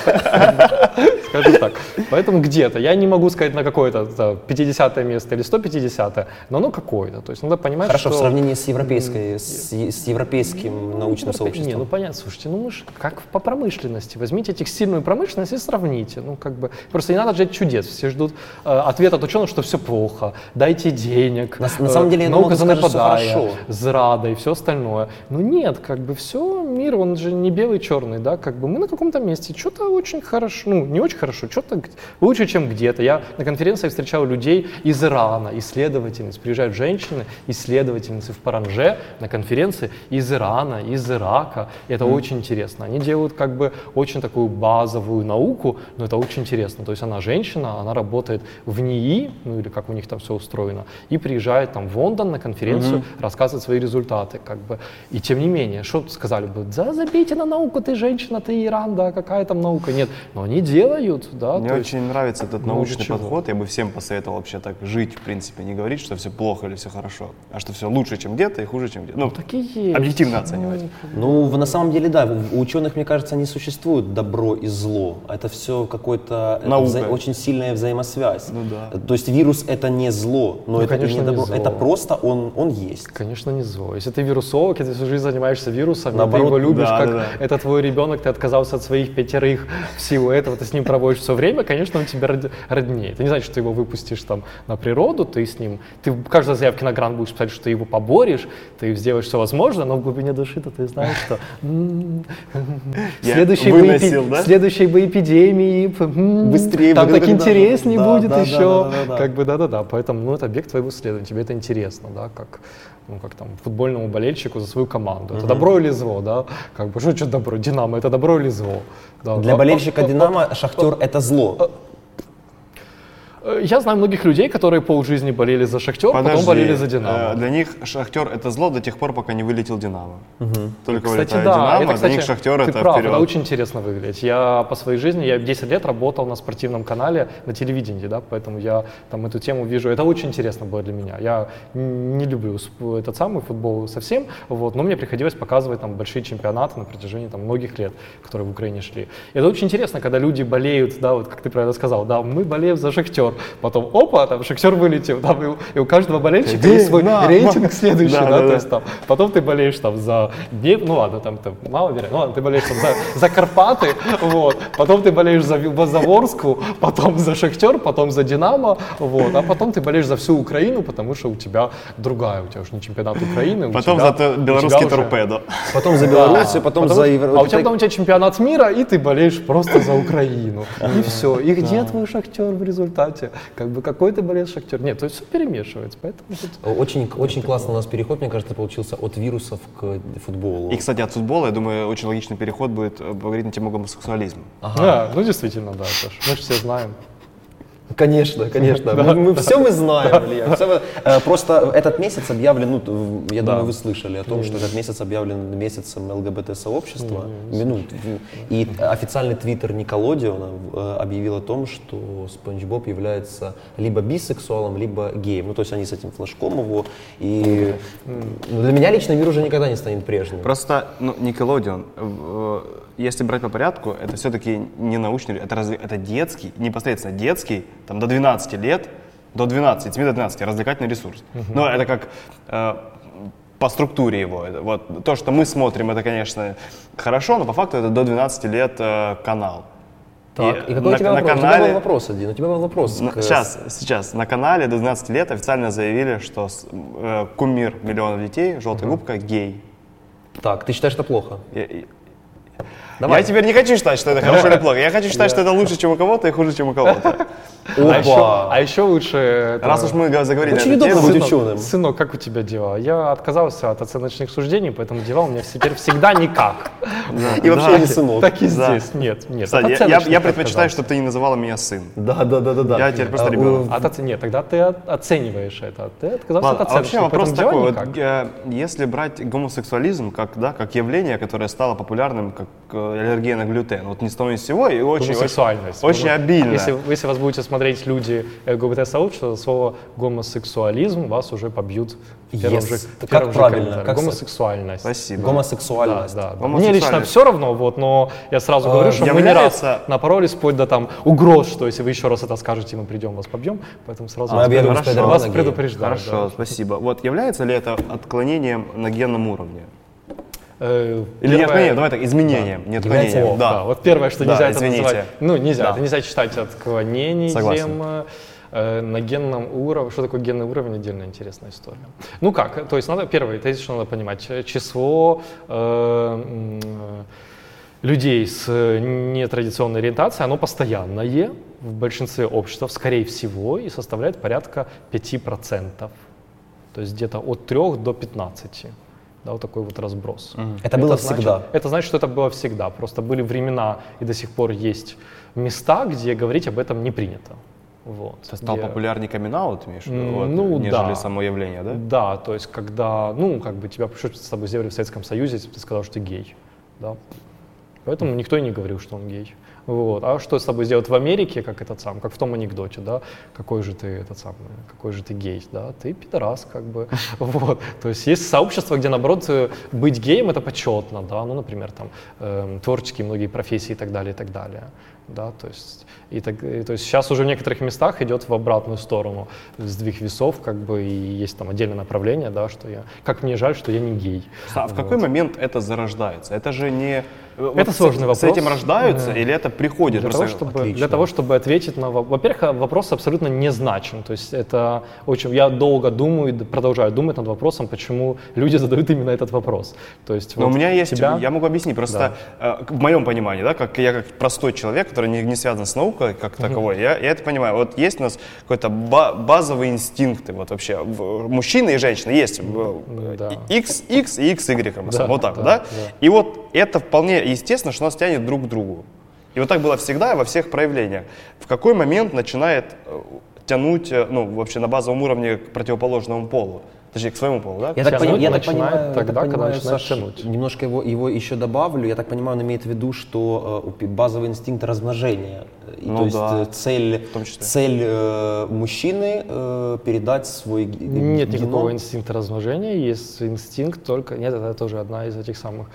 Скажу так. Поэтому где-то. Я не могу сказать на какое-то да, 50 место или 150, но оно какое-то. То есть надо понимать, Хорошо, в что... сравнении с европейской, с, с европейским научным Не, сообществом. ну понятно, слушайте, ну мы ж как по промышленности. Возьмите текстильную промышленность и сравните. Ну как бы просто не надо ждать чудес. Все ждут э, ответ от ученых, что все плохо. Дайте денег. На на самом деле, я наука думал, ты скажешь, зрада и все остальное. Ну нет, как бы все, мир, он же не белый, черный, да, как бы мы на каком-то месте, что-то очень хорошо, ну не очень хорошо, что-то лучше, чем где-то. Я на конференции встречал людей из Ирана, исследовательниц, приезжают женщины, исследовательницы в Паранже на конференции из Ирана, из Ирака. И это очень интересно. Они делают как бы очень такую базовую науку, но это очень интересно. То есть она женщина, она работает в НИИ, ну или как у них там все устроено, и приезжает там в Лондон на конференцию, рассказывает свои результаты, как бы. И тем не менее, что сказали бы, да забейте на науку, ты женщина, ты Иран, да, какая там наука, нет. Но они делают, да. Мне то есть- очень нравится этот научный чего. подход. Я бы всем посоветовал вообще так жить, в принципе, не говорить, что все плохо или все хорошо, а что все лучше, чем где-то и хуже, чем где-то. Ну, так и есть. объективно оценивать. Ну, в- на самом деле, да, у ученых, мне кажется, не существует добро и зло. Это все какое-то э, Наука. вза- очень сильная взаимосвязь. Ну да. То есть вирус это не зло, но Ну, это и конечно, не не добро. зло. Это просто он, он есть. Конечно, не зло. Если ты вирусолог, и ты всю жизнь занимаешься вирусом, Наоборот, и ты его любишь, да, как да, да. это твой ребенок, ты отказался от своих пятерых в силу этого, ты с ним проводишь все время, конечно, он род- роднее. Это не значит, что ты его выпустишь там на природу, ты с ним, ты в каждой заявке на грант будешь писать, что ты его поборешь, ты сделаешь все возможное, но в глубине души то ты знаешь, что следующей м, Быстрее там так интереснее будет да, еще, да, да, да. как бы да-да-да, поэтому ну, это объект твоего исследования, тебе это интересно, да, как ну, как там, футбольному болельщику за свою команду. Это добро или зло, да? Как бы, что, что добро? Динамо, это добро или зло? Для болельщика Динамо Шахтер это зло. Э, Я знаю многих людей, которые полжизни болели за Шахтер, потом Подожди, болели за э, Динамо. для них Шахтер это зло до тех пор, пока не вылетел Динамо. Только Кстати, вылетает да, Динамо, это, для кстати, них Шахтер ты это прав, вперед. это очень интересно выглядеть. Я по своей жизни, я 10 лет работал на спортивном канале на телевидении, да, поэтому я там эту тему вижу. Это очень интересно было для меня. Я не люблю этот самый футбол совсем, вот, но мне приходилось показывать там большие чемпионаты на протяжении там многих лет, которые в Украине шли. И это очень интересно, когда люди болеют, да, вот как ты правильно сказал, да, мы болеем за Шахтер, потом опа, там Шахтер вылетел, там, и, у- и у каждого болельщика есть свой Динамо! рейтинг следующий, Да, да, да, то есть там, потом ты болеешь там за Днеп- ну ладно, там, там мало вероятно, ну ладно, ты болеешь там за, за Карпаты, вот, потом ты болеешь за, Вил- за Ворску, потом за Шахтер, потом за Динамо, вот, а потом ты болеешь за всю Украину, потому что у тебя другая, у тебя уже не чемпионат Украины, у Потом тебя- за белорусский тебя уже- торпедо. Потом за. Белоруссию, потом за Евро... А у тебя потом у тебя чемпионат мира, и ты болеешь просто за Украину. И все. И где твой шахтер в результате? Как бы какой ты болеешь шахтер? Нет, то есть все перемешивается. Поэтому тут Очень, очень классно у нас переход, мне кажется, получился от вирусов к футболу. И, кстати, от футбола, я думаю, очень логичный переход будет э, поговорить на тему гомосексуализма. Да, ну действительно, да, Саш, мы же все знаем. Конечно, конечно. Мы, мы- все мы знаем, Илья. всё мы- э, Просто этот месяц объявлен, ну, я думаю, вы слышали о том, что этот месяц объявлен месяцем ЛГБТ-сообщества. Ну, в- и официальный твиттер Николодиона э, объявил о том, что Спанч Боб является либо бисексуалом, либо геем. Ну, то есть они с этим флажком его. И ну, для меня лично мир уже никогда не станет прежним. Просто, ну, Никелодион, э, если брать по порядку, это все-таки не научный, это, разве, это детский, непосредственно детский, там до 12 лет, до 12, 7 до 12, развлекательный ресурс. Но это как э, по структуре его. Вот, то, что мы смотрим, это, конечно, хорошо, но по факту это до 12 лет э, канал. Так, и, какой на, у тебя на вопрос? У тебя канале... был вопрос один. У тебя был вопрос. На- к- Сейчас, сейчас. На канале до 12 лет официально заявили, что э, кумир миллионов детей, желтая губка, гей. Так, ты считаешь это плохо? Я, и- Давай. я теперь не хочу считать, что это хорошо или плохо. Я хочу считать, что это лучше, чем у кого-то, и хуже, чем у кого-то. А еще, Опа! а еще лучше... это- Раз уж мы заговорили Очень удобно быть Сынок, ученым. сынок, как у тебя дела? Я отказался от оценочных суждений, поэтому дела у меня теперь всегда никак. И вообще не сынок. Так и здесь. Нет, нет. Я- предпочитаю, отказался. что ты не называла меня сын. Да, да, да, да, да. Я теперь просто А, ребенок. Нет, тогда ты оцениваешь это. Ты отказался от а вообще оценочных, вопрос поэтому дела такой, э, если брать гомосексуализм как, да, как явление, которое стало популярным, как э, аллергия на глютен, вот ни с того ни с сего, и очень, очень, Гомосексуальность. очень обильно. Если, если вас будете смотреть люди ЛГБТ-сообщества, слово гомосексуализм вас уже побьют в первом Yes. же, в Как первом же правильно? Как Гомосексуальность. Спасибо. Гомосексуальность. да, да. Мне Гомосексуальность. лично все равно, вот, но я сразу говорю, что мы не раз является- напоролись вплоть до там угроз, что если вы еще раз это скажете, мы придем, вас побьем, поэтому сразу Мы вас, объявим предупреждаю. Спайдермена вас геем. предупреждаю. Хорошо, да. спасибо. Вот является ли это отклонением на генном уровне? Э, Или не первое- отклонением, давай так, изменением, не Является- отклонением. О, да. да. Вот первое, что Да, нельзя это извините. называть. Ну, нельзя. Да. Это нельзя считать отклонением. Согласен. э, на генном уровне. Что такое генный уровень? Отдельная интересная история. Ну как? То есть надо первое, это что надо понимать. э, Число э, людей с нетрадиционной ориентацией, оно постоянное в большинстве обществ, скорее всего, и составляет порядка 5%. То есть где-то от 3 до 15. Да, вот такой вот разброс. Это было значит- всегда. это значит, что это было всегда. Просто были времена, и до сих пор есть места, где говорить об этом не принято. Вот, Стал где- популярнее камин-аут, имеешь в виду, вот, ну, нежели да. само явление, да? Да, то есть когда, ну, как бы тебя что с тобой сделали в Советском Союзе, если бы ты сказал, что ты гей, да. Поэтому никто и не говорил, что он гей. Вот. А что с тобой сделать в Америке, как этот сам, как в том анекдоте, да, какой же ты этот самый, какой же ты гей, да, ты пидорас, как бы, вот. То есть есть сообщество, где, наоборот, э, быть геем это почетно, да, ну, например, там, эм, творческие многие профессии и так далее, и так далее, да, то есть, и так, и, то есть сейчас уже в некоторых местах идет в обратную сторону сдвиг весов, как бы, и есть там отдельное направление, да, что я, как мне жаль, что я не гей. А в какой момент это зарождается? Это же не... э, Это с- сложный С этим вопрос. рождаются Да. или это приходит? Для того, чтобы, Отлично. для того, чтобы ответить на вопрос. Во-первых, а, вопрос абсолютно не значим. То есть это очень. Я долго думаю и продолжаю думать над вопросом, почему люди задают именно этот вопрос. То есть Но вот у меня есть, тебя- я могу объяснить, просто э, к- в моем понимании, да, как я как простой человек, который не, не связан с наукой как таковой, я, я это понимаю. Вот есть у нас какой-то ба- базовые инстинкты, вот вообще, в- мужчины и женщины есть да. X, X и XY Да, вот так, да, да, да. И вот это вполне естественно, что нас тянет друг к другу. И вот так было всегда и во всех проявлениях. В какой момент начинает э, тянуть, э, ну, вообще на базовом уровне к противоположному полу. Точнее, к своему полу, да? Я так, пони- я так начинает понимаю, я тогда, так когда понимаю, начинает Саш, тянуть. немножко его, его еще добавлю. Я так понимаю, он имеет в виду, что э, базовый инстинкт размножения. И, Ну то есть да, цель, цель э, мужчины э, передать свой г- Нет геном. никакого инстинкта размножения, есть инстинкт только... Нет, это тоже одна из этих самых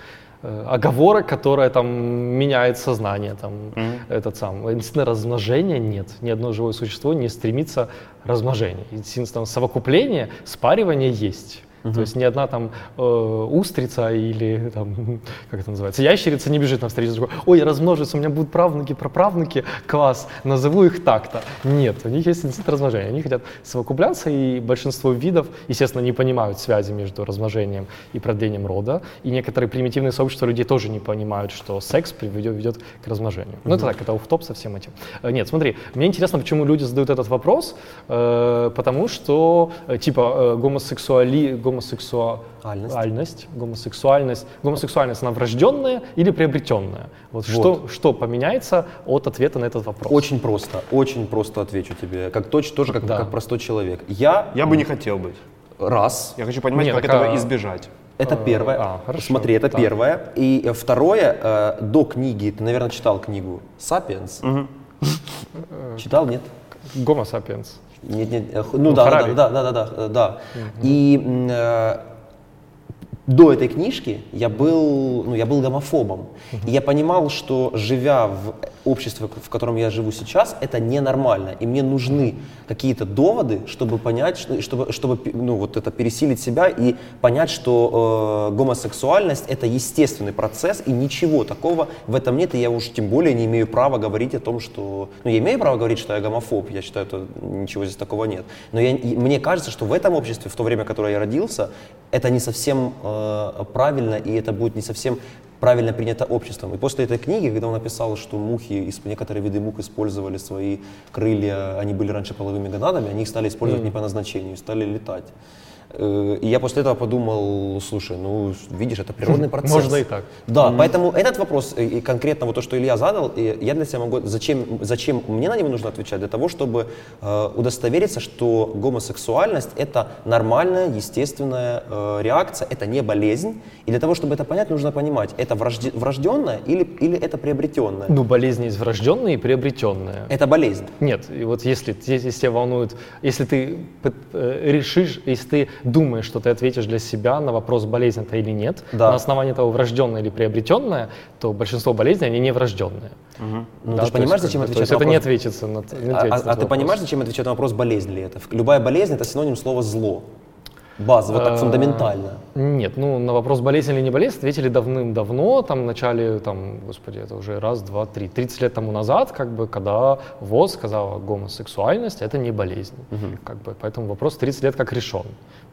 оговорок, которая там меняет сознание. Там, этот сам. Инстинкта размножения нет. Ни одно живое существо не стремится размножению. Инстинкт там, совокупления, спаривания есть. То есть ни одна там э, устрица или там, как это называется, ящерица не бежит навстречу другой. Ой, я размножусь, у меня будут правнуки, праправнуки, класс, назову их так-то. Нет, у них есть инстинкт размножения. Они хотят совокупляться, и большинство видов, естественно, не понимают связи между размножением и продлением рода. И некоторые примитивные сообщества людей тоже не понимают, что секс приведет ведет к размножению. Ну, это так, это офф-топ со всем этим. Э, Нет, смотри, мне интересно, почему люди задают этот вопрос, э, потому что, э, типа, э, гомосексуали, гомосексуальность, гомосексуальность, гомосексуальность, она врожденная или приобретенная? Вот, Что, что поменяется от ответа на этот вопрос? Очень просто, очень просто отвечу тебе. Как точно, тоже как, Да. как простой человек. Я, Я бы не хотел быть. раз, Я хочу понимать, Не, как так, этого а- избежать. Это Э, первое. а, хорошо, Смотри, это так. первое. И э, второе, э, до книги, ты, наверное, читал книгу «Сапиенс». Читал, нет? Гомо сапиенс. Нет, нет, э, ну, да, да, да, да, да, да, да, да. И м, э, до этой книжки я был, ну, я был гомофобом. И я понимал, что живя в обществе, в котором я живу сейчас, это ненормально. И мне нужны какие-то доводы, чтобы понять, что- чтобы, чтобы ну, вот это пересилить себя и понять, что э, гомосексуальность это естественный процесс, и ничего такого в этом нет. И я уж тем более не имею права говорить о том, что... Ну, я имею право говорить, что я гомофоб, я считаю, что ничего здесь такого нет. Но я, мне кажется, что в этом обществе, в то время, в которое я родился, это не совсем э, правильно, и это будет не совсем правильно принято обществом. И после этой книги, когда он написал, что мухи, некоторые виды мух использовали свои крылья, они были раньше половыми гонадами, они их стали использовать не по назначению, стали летать. Э, И я после этого подумал, слушай, ну видишь, это природный процесс. Можно и так. Да, поэтому этот вопрос, и конкретно вот то, что Илья задал, и я для себя могу, зачем, зачем мне на него нужно отвечать? Для того, чтобы э, удостовериться, что гомосексуальность это нормальная, естественная э, реакция, это не болезнь. И для того, чтобы это понять, нужно понимать, это врожде- врожденное или, или это приобретенное. Ну, болезни есть врожденные и приобретенные. Это болезнь. Нет, и вот если, если тебя волнует, если ты э, решишь, если ты думаешь, что ты ответишь для себя на вопрос, болезнь это или нет, Да. на основании того, врожденное или приобретенное, то большинство болезней, они не врожденные. Ну, Да, ты же понимаешь, есть, зачем отвечать То есть на это не вопрос? ответится на, не А, ответится а- на а ты вопрос. понимаешь, зачем отвечать на вопрос, болезнь ли это? Любая болезнь это синоним слова зло. Базово, Э, так фундаментально. Нет, ну на вопрос болезнь или не болезнь ответили давным-давно, там в начале, там, господи, это уже раз, два, три, 30 лет тому назад, как бы, когда ВОЗ сказала, гомосексуальность это не болезнь, как бы, поэтому вопрос 30 лет как решен.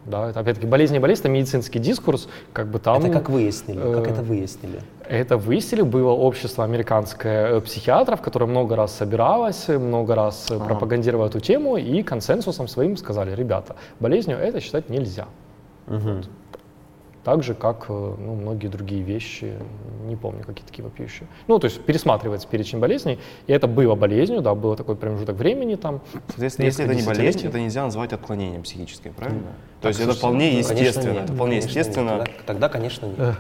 Да, это, опять-таки, болезнь не болезнь, это медицинский дискурс, как бы там... это как выяснили? Как э, это выяснили? Это выяснили, было общество американское э, психиатров, которое много раз собиралось, много раз э, пропагандировало эту тему и консенсусом своим сказали, ребята, болезнью это считать нельзя. Вот. Так же, как э, ну, многие другие вещи, не помню, какие такие вопиющие. Ну, то есть пересматривается перечень болезней, и это было болезнью, да, было такой промежуток времени там. Соответственно, если это не болезнь, это нельзя назвать отклонением психическим, правильно? То есть слушайте, это вполне Ну, естественно. нет. Это вполне Конечно, нет. естественно. Тогда, тогда, конечно, нет. Э,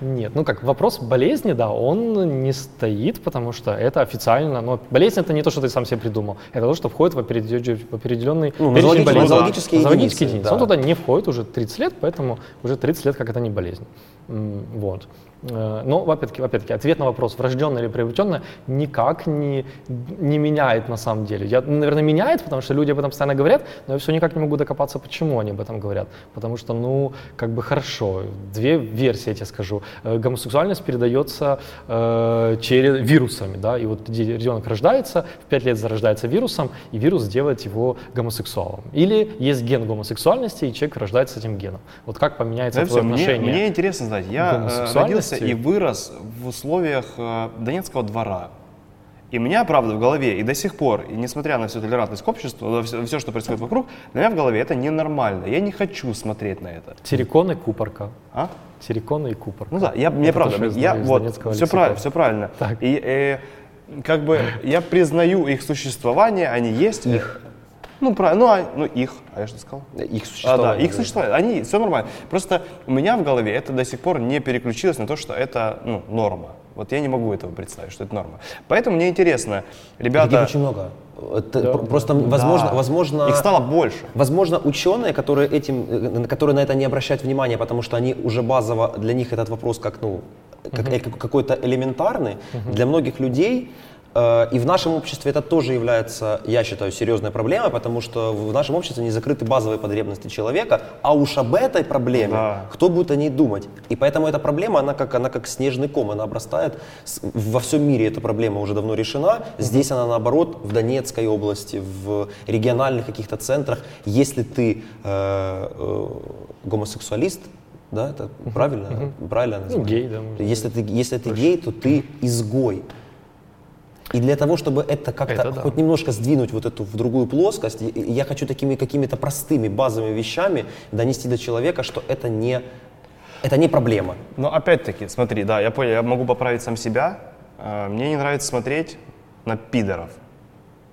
Нет, ну как, вопрос болезни, да, он не стоит, потому что это официально, но болезнь это не то, что ты сам себе придумал, это то, что входит в определенный, Ну, перечень болезней. нозологические единицы, единицы. да. Он туда не входит уже 30 лет, поэтому уже 30 лет как это не болезнь. Вот. Но, опять-таки, опять-таки, ответ на вопрос, врожденное или приобретенное, никак не, не меняет на самом деле. Я, наверное, меняет, потому что люди об этом постоянно говорят, но я все никак не могу докопаться, почему они об этом говорят. Потому что, ну, как бы хорошо, две версии, я тебе скажу. Э, Гомосексуальность передается э, через вирусами, да, и вот ребенок рождается, в 5 лет зарождается вирусом, и вирус делает его гомосексуалом. Или есть ген гомосексуальности, и человек рождается с этим геном. Вот как поменяется Знаете, твое мне, отношение? мне интересно знать, я э, гомосексуальности. Родился и вырос в условиях э, Донецкого двора. И у меня, правда, в голове и до сих пор, и несмотря на всю толерантность к обществу, все, что происходит вокруг, для меня в голове это ненормально. Я не хочу смотреть на это. Террикон и купорка. А? Террикон и купорка. Ну да, я, мне Это правда, я, вот, все, правильно, все правильно. Так. И э, как бы я признаю их существование, они есть. Их. Ну, правильно, ну, а, ну их, а я что сказал? Их А, существование. да, их существует, они, все нормально. Просто у меня в голове это до сих пор не переключилось на то, что это, ну, норма. Вот я не могу этого представить, что это норма. Поэтому мне интересно, Таких ребята... очень много. Это пр- Просто, возможно, Да. возможно, Их стало больше. Возможно, ученые, которые, этим, э, которые на это не обращают внимания, потому что они уже базово, для них этот вопрос как, ну, как, как- какой-то элементарный, для многих людей, и в нашем обществе это тоже является, я считаю, серьезной проблемой, потому что в нашем обществе не закрыты базовые потребности человека, а уж об этой проблеме Да. кто будет о ней думать? И поэтому эта проблема, она как, она как снежный ком, она обрастает. Во всем мире эта проблема уже давно решена. Здесь она наоборот, в Донецкой области, в региональных каких-то центрах. Если ты э, э, гомосексуалист, да, это правильно, правильно Ну, гей, да. Если ты, если ты гей, то ты изгой. И для того, чтобы это как-то да. хоть немножко сдвинуть вот эту в другую плоскость, я хочу такими какими-то простыми базовыми вещами донести до человека, что это не, это не проблема. Но опять-таки, смотри, да, я понял, я могу поправить сам себя. Э, Мне не нравится смотреть на пидоров.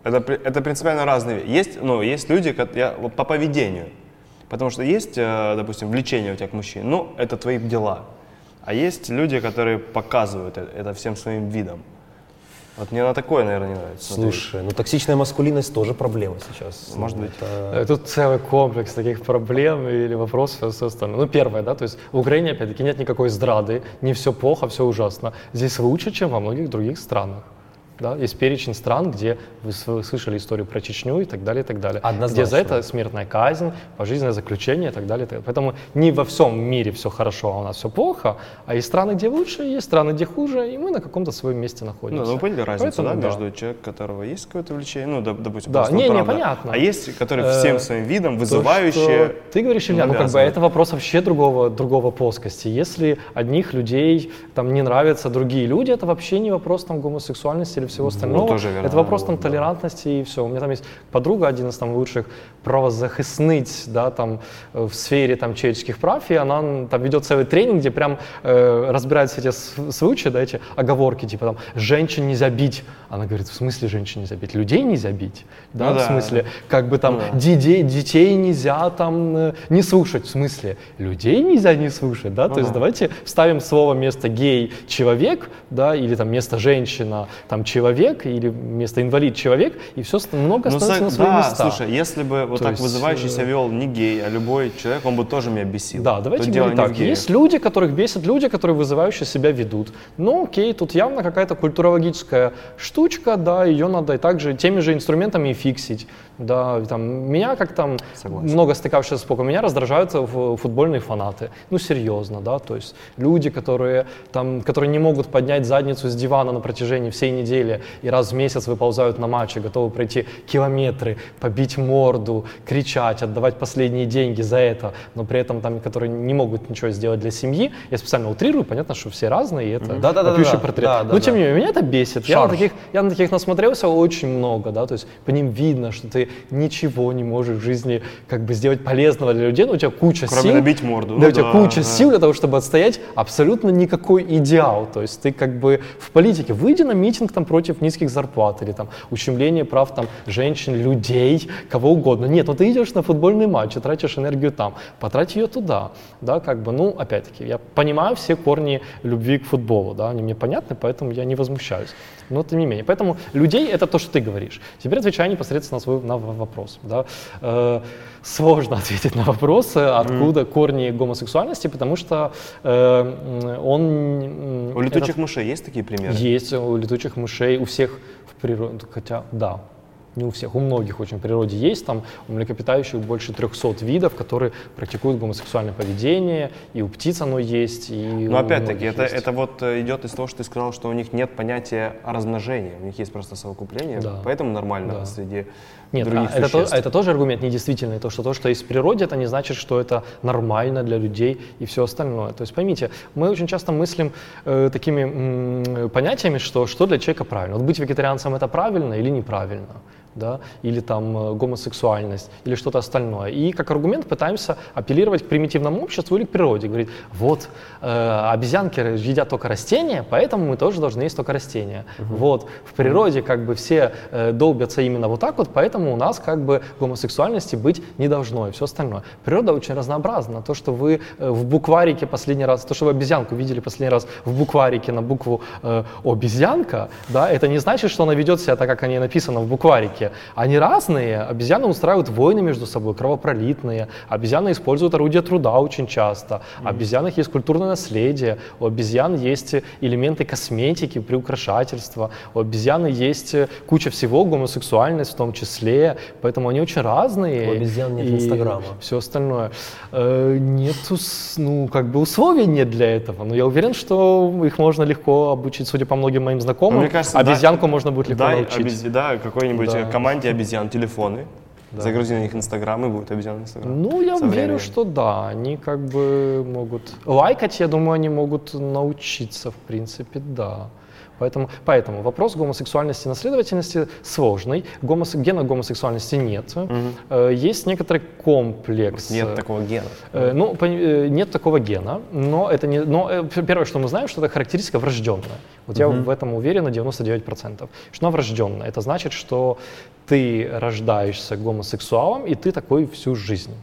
Это, это принципиально разные вещи. Есть, ну, есть люди, кот- я, вот по поведению. Потому что есть, э, допустим, влечение у тебя к мужчине, ну, это твои дела. А есть люди, которые показывают это, это всем своим видом. Вот мне на такое, наверное, не нравится. смотреть. Слушай, ну токсичная маскулинность тоже проблема сейчас. Может быть. это- Тут целый комплекс таких проблем или вопросов и все остальное. Ну, первое, да, то есть в Украине, опять-таки, нет никакой здрады, не все плохо, все ужасно. Здесь лучше, чем во многих других странах. Да? Есть перечень стран, где вы слышали историю про Чечню и так далее, и так далее. Однозначно. Где за это смертная казнь, пожизненное заключение и так далее. и так далее. Поэтому не во всем мире все хорошо, а у нас все плохо, а есть страны, где лучше, есть страны, где хуже, и мы на каком-то своем месте Ну, находимся. ну, вы поняли разницу, Поэтому да, между человеком, у которого есть какое-то влечение, ну, доп- допустим, Да, не, не, понятно. А есть, которые Э, всем своим видом вызывающие. Ты говоришь, Илья, ну как бы это вопрос вообще другого, другого плоскости. Если одних людей там не нравятся другие люди, это вообще не вопрос там гомосексуальности или всего остального. тоже верно. Это вопрос там толерантности и все. У меня там есть подруга, один из там лучших правозахисниц, да, там э, в сфере там человеческих прав, и она там ведет целый тренинг, где прям э, разбирает все эти случаи, да, эти оговорки, типа там женщин нельзя бить. Она говорит, в смысле женщин нельзя бить? Людей нельзя бить? Да, Ну в да. смысле, как бы там Ну детей, детей нельзя там э, не слушать, в смысле, людей нельзя не слушать, да, то есть давайте вставим слово вместо гей человек, да, или там место женщина там человек, или место инвалид человек, и все много Ну, становится со- на свои да, места. слушай, если бы вот То так есть, вызывающий э, себя вел не гей, а любой человек, он бы тоже меня бесил. Да, давайте говорить так. Есть люди, которых бесят люди, которые вызывающе себя ведут. Ну, окей, тут явно какая-то культурологическая штучка, да, ее надо и также теми же инструментами и фиксить. Да, там, меня как там Согласен. много стыкавшихся с поком, меня раздражают футбольные фанаты. Ну, серьезно, да, то есть люди, которые там, которые не могут поднять задницу с дивана на протяжении всей недели и раз в месяц выползают на матчи, готовы пройти километры, побить морду, кричать, отдавать последние деньги за это, но при этом там, которые не могут ничего сделать для семьи. Я специально утрирую, понятно, что все разные, и это Да-да-да-да-да. вопиющий портрет. Да, да, но тем да. не менее, меня это бесит. Я на, таких, я на таких насмотрелся очень много, да, то есть по ним видно, что ты ничего не можешь в жизни как бы сделать полезного для людей, но у тебя куча Кроме сил. набить морду. Да, Ну у тебя да, куча да. сил для того, чтобы отстоять абсолютно никакой идеал. То есть ты как бы в политике выйди на митинг там против низких зарплат или там ущемления прав там женщин, людей, кого угодно. Нет, ну ты идешь на футбольный матч и тратишь энергию там, потрать ее туда, да, как бы, ну, опять-таки, я понимаю все корни любви к футболу, да, они мне понятны, поэтому я не возмущаюсь. Но тем не менее, поэтому людей это то, что ты говоришь. Теперь отвечаю непосредственно на свой на вопрос, да. Э, сложно ответить на вопрос, э, откуда корни гомосексуальности, потому что э, он... У летучих этот- мышей есть такие примеры? есть у летучих мышей, у всех в природе, хотя да, не у всех, у многих очень в природе есть, там у млекопитающих больше 300 видов, которые практикуют гомосексуальное поведение, и у птиц оно есть, и Но опять-таки, это, есть. это вот э, идет из того, что ты сказал, что у них нет понятия о размножении, у них есть просто совокупление, Да. поэтому нормально Да. среди Нет, а других это, то- существ. а это тоже аргумент недействительный, то, что то, что есть в природе, это не значит, что это нормально для людей и все остальное. То есть поймите, мы очень часто мыслим э, такими м, понятиями, что что для человека правильно. Вот быть вегетарианцем это правильно или неправильно. Да, или там э, гомосексуальность, или что-то остальное. И как аргумент пытаемся апеллировать к примитивному обществу или к природе. Говорить, вот, э, обезьянки едят только растения, поэтому мы тоже должны есть только растения. Угу. Вот, в природе как бы все э, долбятся именно вот так вот, поэтому у нас как бы гомосексуальности быть не должно и все остальное. Природа очень разнообразна. То, что вы э, в букварике последний раз, то, что вы обезьянку видели последний раз в букварике на букву э, обезьянка, да, это не значит, что она ведет себя так, как они написано в букварике. Они разные. Обезьяны устраивают войны между собой, кровопролитные. Обезьяны используют орудия труда очень часто. У обезьянах есть культурное наследие. У обезьян есть элементы косметики, приукрашательства. У обезьяны есть куча всего, гомосексуальность в том числе. Поэтому они очень разные. У обезьян нет Инстаграма. Все остальное. Э, нету, ну, как бы условий нет для этого. Но я уверен, что их можно легко обучить, судя по многим моим знакомым. Ну, мне кажется, Обезьянку да, можно будет легко дай научить. Обез... Да, какой-нибудь да. Команде обезьян телефоны. Да. Загрузи на них Инстаграм и будет обезьян Инстаграм. Ну, я верю, временем. что да. Они как бы могут... Лайкать, я думаю, они могут научиться, в принципе, да. Поэтому, поэтому вопрос гомосексуальности и наследовательности сложный. Гомос, гена гомосексуальности нет. Угу. Есть некоторый комплекс. Нет такого гена. Э, ну, э, нет такого гена, но это не. Но первое, что мы знаем, что это характеристика врожденная. Вот угу. я в этом уверен на 99%. Что она врожденная. Это значит, что ты рождаешься гомосексуалом, и ты такой всю жизнь.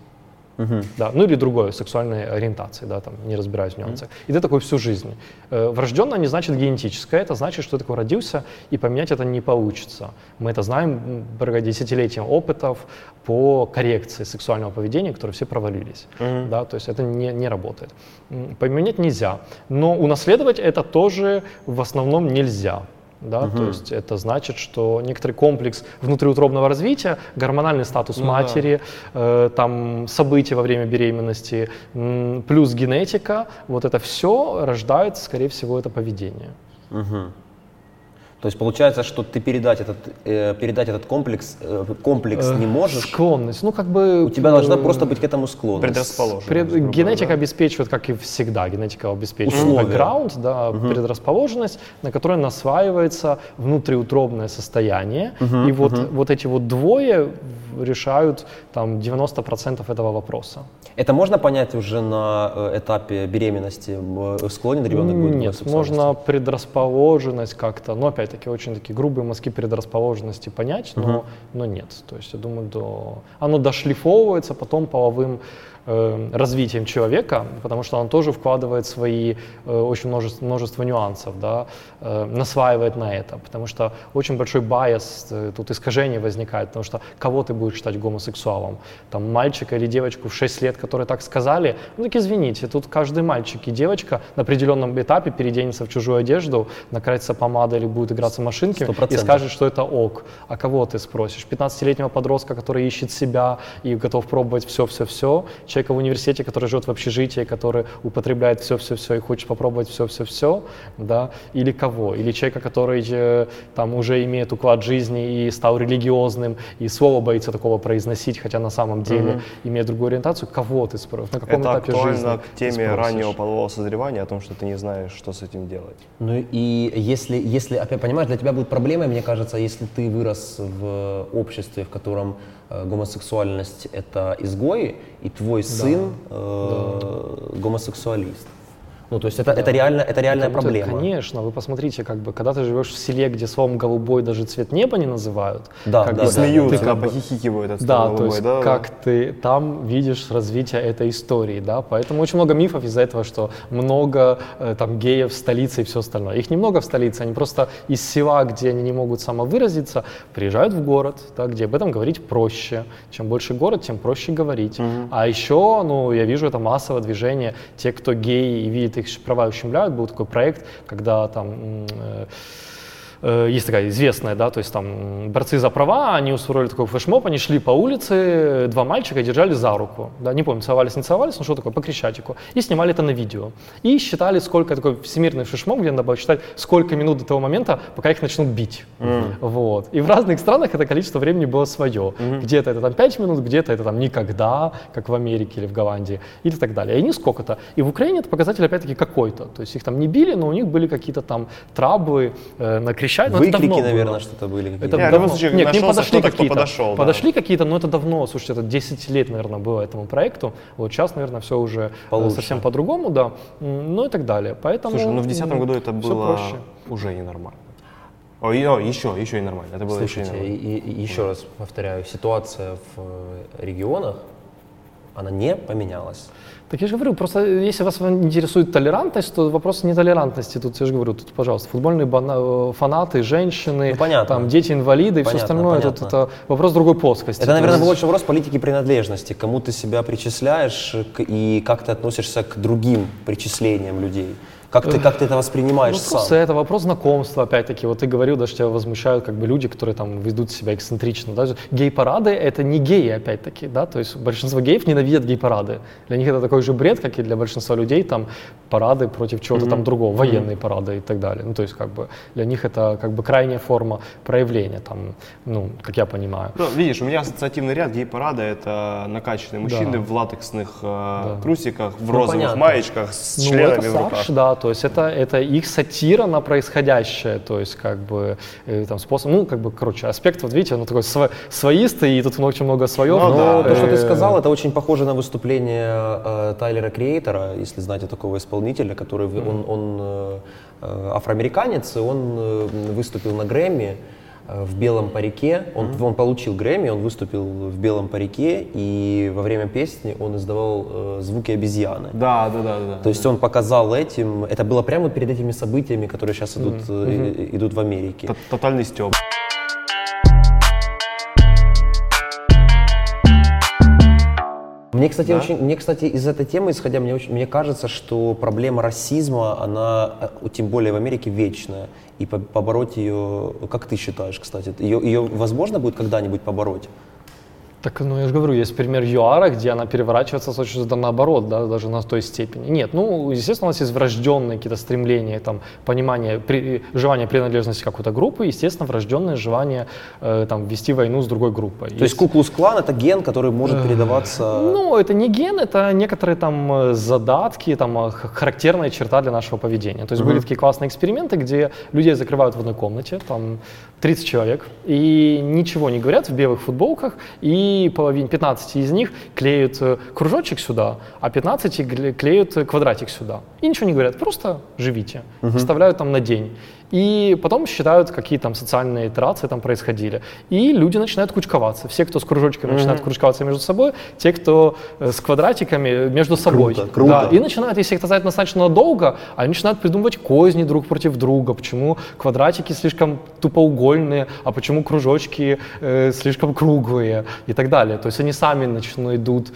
Угу. Да, ну или другой сексуальной ориентации, да, там, не разбираюсь в нюансах. Угу. И ты такой всю жизнь. Э, врожденное не значит генетическое, это значит, что ты такой родился, и поменять это не получится. Мы это знаем благодаря десятилетиям опытов по коррекции сексуального поведения, которые все провалились. Угу. Да, то есть это не, не работает. Поменять нельзя, но унаследовать это тоже в основном нельзя. Да? Угу. То есть это значит, что некоторый комплекс внутриутробного развития, гормональный статус ну, матери, да. э, там события во время беременности, плюс генетика, вот это все рождает, скорее всего, это поведение. Угу. То есть получается, что ты передать этот, э, передать этот комплекс, э, комплекс не можешь? Склонность. Ну, как бы... У тебя должна просто быть к этому склонность. Предрасположенность. Пред, генетика да? обеспечивает, как и всегда, генетика обеспечивает бэкграунд, да, угу. предрасположенность, на которой насваивается внутриутробное состояние. Угу, и вот, угу. вот эти вот двое решают там 90% этого вопроса. Это можно понять уже на э, этапе беременности? Склонен ребенок будет Нет, можно предрасположенность как-то, но опять-таки очень такие грубые мазки предрасположенности понять, но, угу. но нет. То есть я думаю, до... оно дошлифовывается потом половым э, развитием человека, потому что он тоже вкладывает свои э, очень множество, множество нюансов, да, э, насваивает на это, потому что очень большой байс, э, тут искажение возникает, потому что кого ты будешь считать гомосексуалом? Там мальчика или девочку в 6 лет, которые так сказали? Ну так извините, тут каждый мальчик и девочка на определенном этапе переоденется в чужую одежду, накрасится помадой или будет играться в машинке 100%. и скажет, что это ок. А кого ты спросишь? 15-летнего подростка, который ищет себя и готов пробовать все-все-все, человека в университете, который живет в общежитии, который употребляет все-все-все и хочет попробовать все-все-все, да, или кого? Или человека, который э, там уже имеет уклад жизни и стал религиозным, и слово боится такого произносить, хотя на самом деле угу. имеет другую ориентацию, кого ты спросишь, на каком Это этапе актуально жизни к теме раннего полового созревания, о том, что ты не знаешь, что с этим делать. Ну и если, если опять понимаешь, для тебя будет проблемой, мне кажется, если ты вырос в обществе, в котором гомосексуальность это изгои, и твой да. сын э, да. гомосексуалист. Ну, то есть это, да. это, реально, это реальная проблема. Конечно, вы посмотрите, как бы, когда ты живешь в селе, где словом голубой даже цвет неба не называют. Да, как да, бы, да, смеются, да, похихикивают от Да, голубой, то есть да, как да. ты там видишь развитие этой истории, да, поэтому очень много мифов из-за этого, что много э, там геев в столице и все остальное. Их немного в столице, они просто из села, где они не могут самовыразиться, приезжают в город, да, где об этом говорить проще. Чем больше город, тем проще говорить. Угу. А еще, ну, я вижу это массовое движение, те, кто геи и видит их права ущемляют. Был такой проект, когда там Э, есть такая известная, да, то есть там борцы за права, они устроили такой флешмоб, они шли по улице, два мальчика держали за руку, да, не помню, целовались, не целовались, но что такое, по крещатику, и снимали это на видео. И считали, сколько, такой всемирный флешмоб, где надо было считать, сколько минут до того момента, пока их начнут бить. Mm. Вот. И в разных странах это количество времени было свое. Mm-hmm. Где-то это там 5 минут, где-то это там никогда, как в Америке или в Голландии, или так далее. И они сколько-то. И в Украине это показатель опять-таки какой-то. То есть их там не били, но у них были какие-то там траблы э, на крещатике запрещать. Но это Выкрики, давно было. наверное, что-то были. какие-то. Это Я в давно. случае Нет, к ним подошли какие-то. подошел, да. Подошли какие-то, но это давно, слушайте, это 10 лет, наверное, было этому проекту. Вот сейчас, наверное, все уже э, Получше. совсем по-другому, да. Ну и так далее. Поэтому. Слушай, ну в 2010 м, году это было проще. уже ненормально. О, и- о, еще, еще и нормально. Это было еще и Слушайте, и, и еще раз повторяю, ситуация в э, регионах, она не поменялась. Так я же говорю, просто если вас интересует толерантность, то вопрос не толерантности. Тут я же говорю, тут, пожалуйста, футбольные бана- э, фанаты, женщины, Ну, понятно. там дети инвалиды и все Понятно, остальное. Тут понятно. это вопрос другой плоскости. Это, То наверное, есть- больше вопрос политики принадлежности, кому ты себя причисляешь и как ты относишься к другим причислениям людей. Как ты, как ты это воспринимаешь Вопрос сам? это вопрос знакомства, опять-таки. Вот ты говорил, даже тебя возмущают как бы люди, которые там ведут себя эксцентрично. Даже гей-парады — это не геи, опять-таки, да, то есть большинство геев ненавидят гей-парады. Для них это такой же бред, как и для большинства людей, там, парады против чего-то там другого, военные парады и так далее. Ну, то есть, как бы, для них это как бы крайняя форма проявления, там, ну, как я понимаю. Ну, видишь, у меня ассоциативный ряд гей-парада — это накачанные мужчины в латексных э, трусиках, в розовых понятно. маечках с Ну, членами это в руках. да, то есть это, это их сатира на происходящее, то есть как бы э, там способ, ну, как бы, короче, аспект, вот видите, он такой сво- своистый, и тут очень много свое. Ну, Но да. то, что ты Э, сказал, это очень похоже на выступление э, Тайлера Креатора, если знаете такого исполнителя, который в- он, он э, э, афроамериканец, и он э, выступил на Грэмми в белом парике. Он, он получил Грэмми, он выступил в белом парике, и во время песни он издавал э, звуки обезьяны. Да, да, да, да. То есть он показал этим, это было прямо перед этими событиями, которые сейчас идут, э, и- идут в Америке. Тотальный стёб. Мне, кстати, Да? очень, мне, кстати, из этой темы, исходя, мне, очень, мне кажется, что проблема расизма, она, э, тем более в Америке, вечная. И по- побороть ее, как ты считаешь, кстати, ее, ее возможно будет когда-нибудь побороть? Так, ну я же говорю, есть пример ЮАРа, где она переворачивается да, наоборот, да, даже на той степени. Нет, ну, естественно, у нас есть врожденные какие-то стремления, там, понимание, при, желание принадлежности какой-то группы, естественно, врожденное желание э, там, вести войну с другой группой. То есть Куклус-клан это ген, который может передаваться... Ну, это не ген, это некоторые там э, задатки, там э, характерная черта для нашего поведения. То есть были такие классные эксперименты, где людей закрывают в одной комнате, там 30 человек, и ничего не говорят в белых футболках, и половине 15 из них клеют э, кружочек сюда, а 15 гле- клеют э, квадратик сюда. И ничего не говорят, просто живите, оставляют там на день. И потом считают, какие там социальные итерации там происходили. И люди начинают кучковаться. Все, кто с кружочками начинают кучковаться между собой, те, кто э, с квадратиками между собой. Круто, круто. Да, и начинают, если их это занять достаточно надолго, они начинают придумывать козни друг против друга. Почему квадратики слишком тупоугольные, а почему кружочки э, слишком круглые и так далее. То есть они сами начнут идут,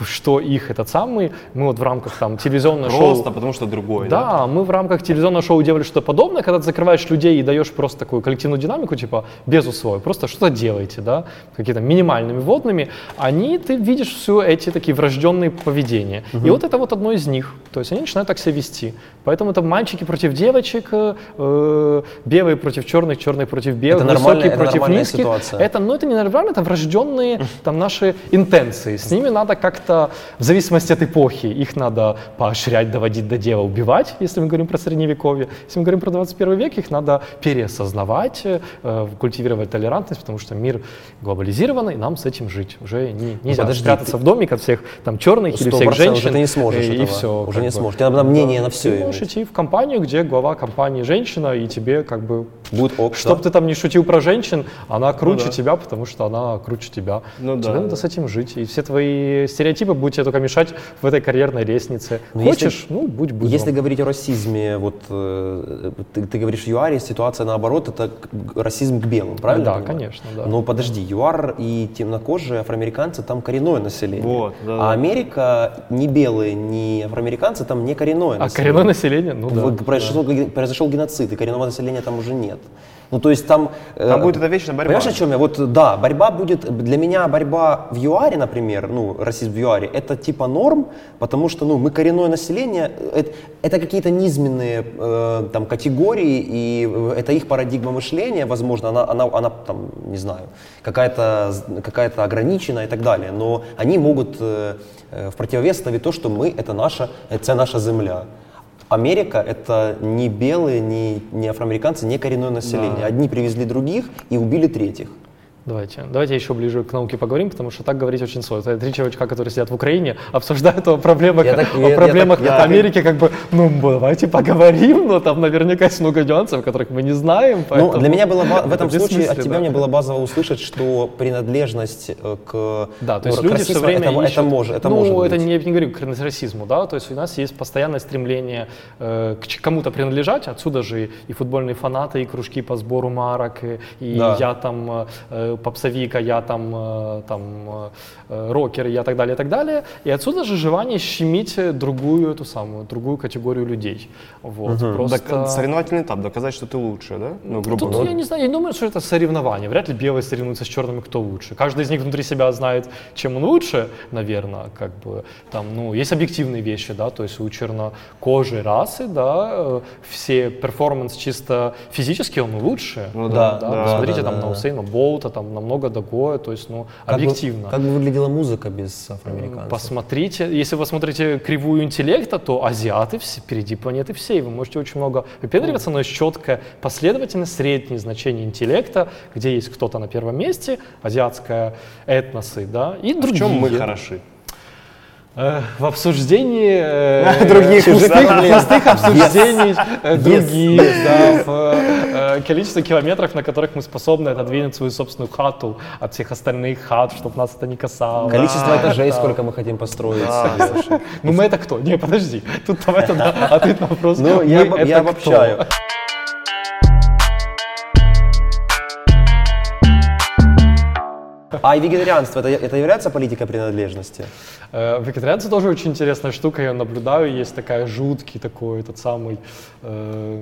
что их этот самый. Мы вот в рамках там телевизионного шоу... Просто потому что другой, да? Да, мы в рамках телевизионного шоу делали что-то подобное, когда ты закрываешь людей и даешь просто такую коллективную динамику, типа, без условий, просто что-то делаете, да, какие-то минимальными водными, они, ты видишь все эти такие врожденные поведения. И вот это вот одно из них. То есть они начинают так себя вести. Поэтому это мальчики против девочек, э, э, белые против черных, черные против белых, Это высокие это против низких. ситуация. Это, ну, это не нормально, это врожденные там наши интенции. С ними надо как-то, в зависимости от эпохи, их надо поощрять, доводить до дела, убивать, если мы говорим про средневековье. Если мы говорим про 21 век, их надо переосознавать, э, культивировать толерантность, потому что мир глобализированный, нам с этим жить. Уже не, нельзя подожди, спрятаться в домик от всех там черных или всех женщин. уже ты не сможешь и, этого. и все. Уже не сможешь. Тебе надо мнение на Ты можешь иметь. идти в компанию, где глава компании женщина, и тебе как бы Будет ок, Чтоб да? ты там не шутил про женщин, она круче да. тебя, потому что она круче тебя. Ну тебе да, надо да. с этим жить. И все твои стереотипы будут тебе только мешать в этой карьерной лестнице. Но если- Хочешь, ну будь быдлом. Если говорить о расизме, вот э, ты, ты говоришь ЮАРе, ситуация наоборот, это расизм к белым, правильно? Да, конечно, да. Но подожди, ЮАР и темнокожие афроамериканцы там коренное население. Вот, да, а да. Америка ни белые, ни афроамериканцы там не коренное а население. коренное население, ну да. Произошел, ге- произошел геноцид, и коренного населения там уже нет. Ну, то есть там... э, Там будет эта вечная борьба. Понимаешь, о чем я? Вот, да, борьба будет... Для меня борьба в ЮАРе, например, ну, расизм в ЮАРе, это типа норм, потому что, ну, мы коренное население, это, это какие-то низменные э, там категории, и э, это их парадигма мышления, возможно, она, она, она там, не знаю, какая-то какая ограничена и так далее, но они могут э, э, в противовес ставить то, что мы — это наша, это наша земля. Америка это не белые, не, не афроамериканцы, не коренное население. Да. Одни привезли других и убили третьих. Давайте, давайте еще ближе к науке поговорим, потому что так говорить очень сложно. Это три чувачка, которые сидят в Украине, обсуждают о проблемах, Я так- о я- я проблемах так- я так и- Америки, как бы, ну, давайте поговорим, но там наверняка есть много нюансов, которых мы не знаем. Ну, поэтому для меня было в этом это случае от тебя мне было базово услышать, что принадлежность э, к Да, то ну, есть к люди все время это, ищут, это может, это ну, может это быть. не, я не говорю к расизму, да, то есть у нас есть постоянное стремление э, к кому-то принадлежать, отсюда же и, и футбольные фанаты, и кружки по сбору марок, и, и Да. я там э, э, попсовик, а я там, э, там э, э, рокер, я так далее, и так далее, и отсюда же желание щемить э, другую эту самую, другую категорию людей, вот, просто... Док- Соревновательный этап, доказать, что ты лучше, да? Ну, грубо Тут говоря. я не знаю, я не думаю, что это соревнование. Вряд ли белые соревнуются с черными, кто лучше. Каждый из них внутри себя знает, чем он лучше, наверное, как бы там, ну, есть объективные вещи, да, то есть у чернокожей расы, да, э, все перформанс чисто физически он лучше. Ну да, да, да, посмотрите да, там да, на да. Усейна Болта, там намного другое, то есть, ну, Как бы- объективно. Как бы выглядела музыка без афроамериканцев? Посмотрите, если вы посмотрите кривую интеллекта, то азиаты все, впереди планеты всей. Вы можете очень много выпендриваться, но есть четкая последовательность, среднее значение интеллекта, где есть кто-то на первом месте, азиатская этносы, да, и В другие. чем мы хороши? Э, в обсуждении э, Других пустых, обсуждений других, да, в э, количестве километров, на которых мы способны отодвинуть свою собственную хату от всех остальных хат, чтобы нас это не касалось. Количество этажей, Да. сколько мы хотим построить. Да. Ну мы это кто? Не, подожди. Тут давай тогда ответ на вопрос. Ну, я, я кто? А вегетарианство, это, это является политикой принадлежности? Э, Вегетарианцы тоже очень интересная штука, я наблюдаю, есть такая жуткий такой, этот самый, э,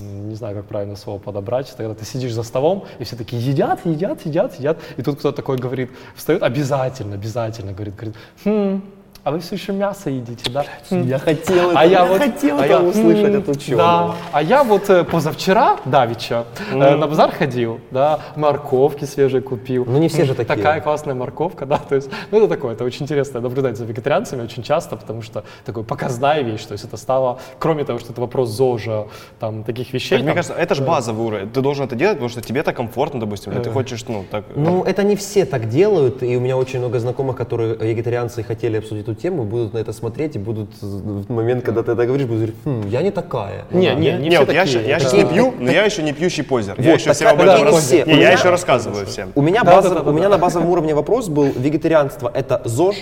не знаю, как правильно слово подобрать, когда ты сидишь за столом, и все такие едят, едят, едят, едят, и тут кто-то такой говорит, встает, обязательно, обязательно, говорит, говорит, хм, а вы все еще мясо едите, да? Я хотел это, А я я вот хотел а это я, услышать от ученого. Да, а я вот э, позавчера, давеча, э, на базар ходил, да, морковки свежие купил. Ну, не все же такие. Такая классная морковка, да, то есть, ну это такое, это очень интересно наблюдать за вегетарианцами очень часто, потому что такой показная вещь, то есть это стало, кроме того, что это вопрос ЗОЖа, там, таких вещей. Так, мне там, кажется, это же базовый уровень. Ты должен это делать, потому что тебе это комфортно, допустим, или ты хочешь, ну, так... Ну, это не все так делают, и у меня очень много знакомых, которые вегетарианцы и хотели обсудить эту тему, будут на это смотреть и будут в момент, когда ты это говоришь, будут говорить, «Хм, я не такая. Не, не, не, Не, все вот я, я сейчас не пью, но я еще не пьющий позер. я Вот, еще так всем об этом и рас- все. Не, У я еще рассказываю всем. У меня, Да, базов- да, да, да, у меня да. на базовом уровне вопрос был, вегетарианство это ЗОЖ?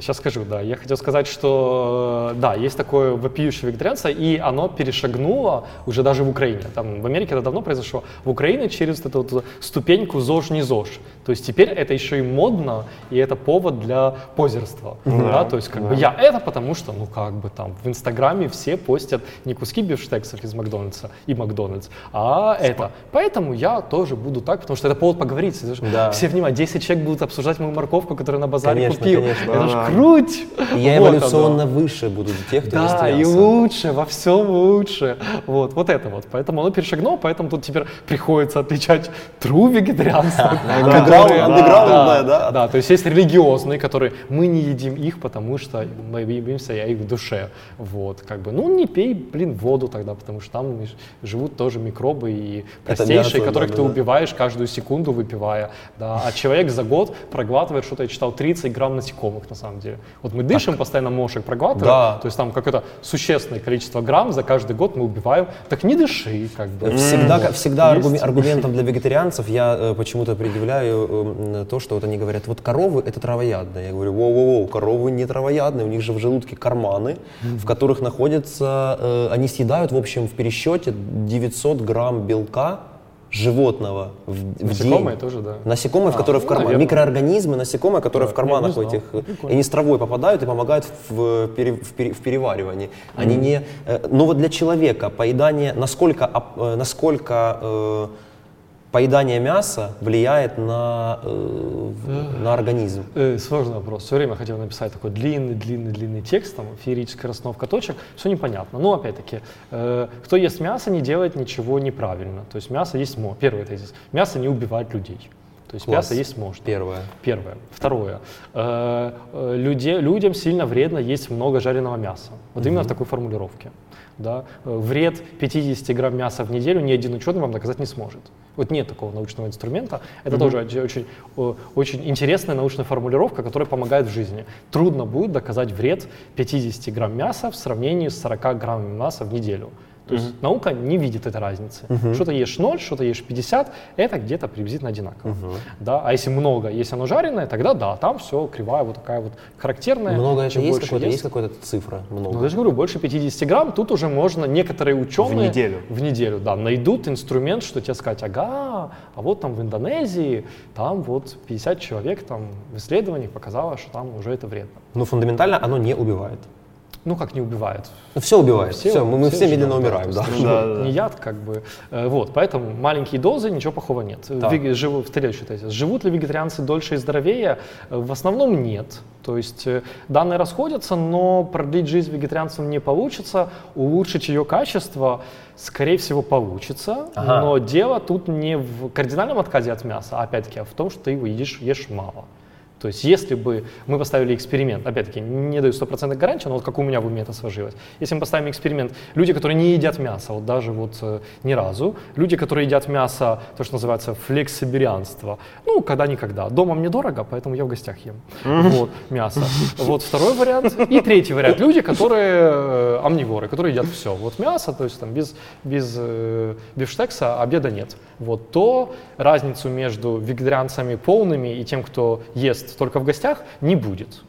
Сейчас скажу, да. Я хотел сказать, что э, да, есть такое вопиющее вегетарианство, и оно перешагнуло уже даже в Украине. Там в Америке это давно произошло. В Украине через вот эту вот ступеньку ЗОЖ не ЗОЖ. То есть теперь это еще и модно, и это повод для позерства. Да, то есть как бы я это потому что, ну как бы там в Инстаграме все постят не куски бифштексов из Макдональдса и Макдональдс, а это. Поэтому я тоже буду так, потому что это повод поговорить. Да. Все внимание, 10 человек будут обсуждать мою морковку, которую на базаре Конечно, купил. конечно. Это ж круть! Я Вот эволюционно оно. выше буду тех, кто Да, и лучше, во всем лучше. Вот, вот это вот. Поэтому оно перешагнуло, поэтому тут теперь приходится отличать true вегетарианство. Андеграундное, да? Да, то есть есть религиозные, которые мы не едим их, потому что мы едимся я их в душе. Вот, как бы, ну не пей, блин, воду тогда, потому что там живут тоже микробы и простейшие, которых ты убиваешь каждую секунду выпивая. Да. А человек за год проглатывает, что-то я читал, 30 грамм насекомых на самом деле. Вот мы дышим постоянно мошек, проглатываем, Да. то есть там какое-то существенное количество грамм за каждый год мы убиваем. Так не дыши, как бы. Всегда, Вот. всегда аргумен- аргументом для вегетарианцев я э, почему-то предъявляю э, то, что вот они говорят, вот коровы это травоядные. Я говорю, воу-воу-воу, коровы не травоядные, у них же в желудке карманы, в которых находятся, э, они съедают в общем в пересчете 900 грамм белка животного в, в Насекомые день. тоже, да. Насекомые, А, которые в ну, кармане, наверное. микроорганизмы, насекомые, которые Да, в карманах не у этих, э, Прикольно. они с травой попадают и помогают в, пере- в пере- в переваривании. Они не, э, но вот для человека поедание, насколько, э, насколько э, поедание мяса влияет на, э, в- на организм? Э, сложный вопрос. Все время хотел написать такой длинный, длинный, длинный текст, там, феерическая расстановка точек, все непонятно. Но опять-таки, э, кто ест мясо, не делает ничего неправильно. То есть мясо есть мо. Первый тезис. Мясо не убивает людей. То есть Класс. мясо есть можно. Первое. Первое. Второе. Э, э, Люди, людям сильно вредно есть много жареного мяса. Вот именно в такой формулировке. Да? Э, Вред 50 грамм мяса в неделю ни один ученый вам доказать не сможет. Вот нет такого научного инструмента. Это тоже оч- очень, очень интересная научная формулировка, которая помогает в жизни. Трудно будет доказать вред 50 грамм мяса в сравнении с 40 граммами мяса в неделю. То есть наука не видит этой разницы. Что-то ешь 0, что-то ешь 50, это где-то приблизительно одинаково. Да? А если много, если оно жареное, тогда да, там все кривая вот такая вот характерная. Много это Чем есть больше какой-то, ест- есть какая-то цифра? Много. ну, я же говорю, больше 50 грамм, тут уже можно, некоторые ученые... неделю. В неделю, да, найдут инструмент, что тебе сказать, ага, а вот там в Индонезии, там вот 50 человек там в исследованиях показало, что там уже это вредно. Но фундаментально оно не убивает. Ну, как не убивает. Ну, все убивает. Все- Все, мы, мы все все медленно да, умираем, да. Да, да, да. Не яд, как бы. Э, Вот, поэтому маленькие дозы, ничего плохого нет. Так. Веги- живу- следующий тезис. Живут ли вегетарианцы дольше и здоровее? Э, В основном нет. То есть э, данные расходятся, но продлить жизнь вегетарианцам не получится, улучшить ее качество, скорее всего, получится. Ага. Но дело тут не в кардинальном отказе от мяса, а опять-таки а в том, что ты его едишь, ешь мало. То есть если бы мы поставили эксперимент, опять-таки не даю стопроцентной гарантии, но вот как у меня в уме это сложилось. Если мы поставим эксперимент, люди, которые не едят мясо, вот даже вот э, ни разу, люди, которые едят мясо, то, что называется флексиберианство, ну, когда-никогда. Дома мне дорого, поэтому я в гостях ем. Вот, мясо. Вот второй вариант. И третий вариант. Люди, которые э, омниворы, которые едят все. Вот мясо, то есть там без, без э, бифштекса обеда нет. Вот то разницу между вегетарианцами полными и тем, кто ест только в гостях, не будет.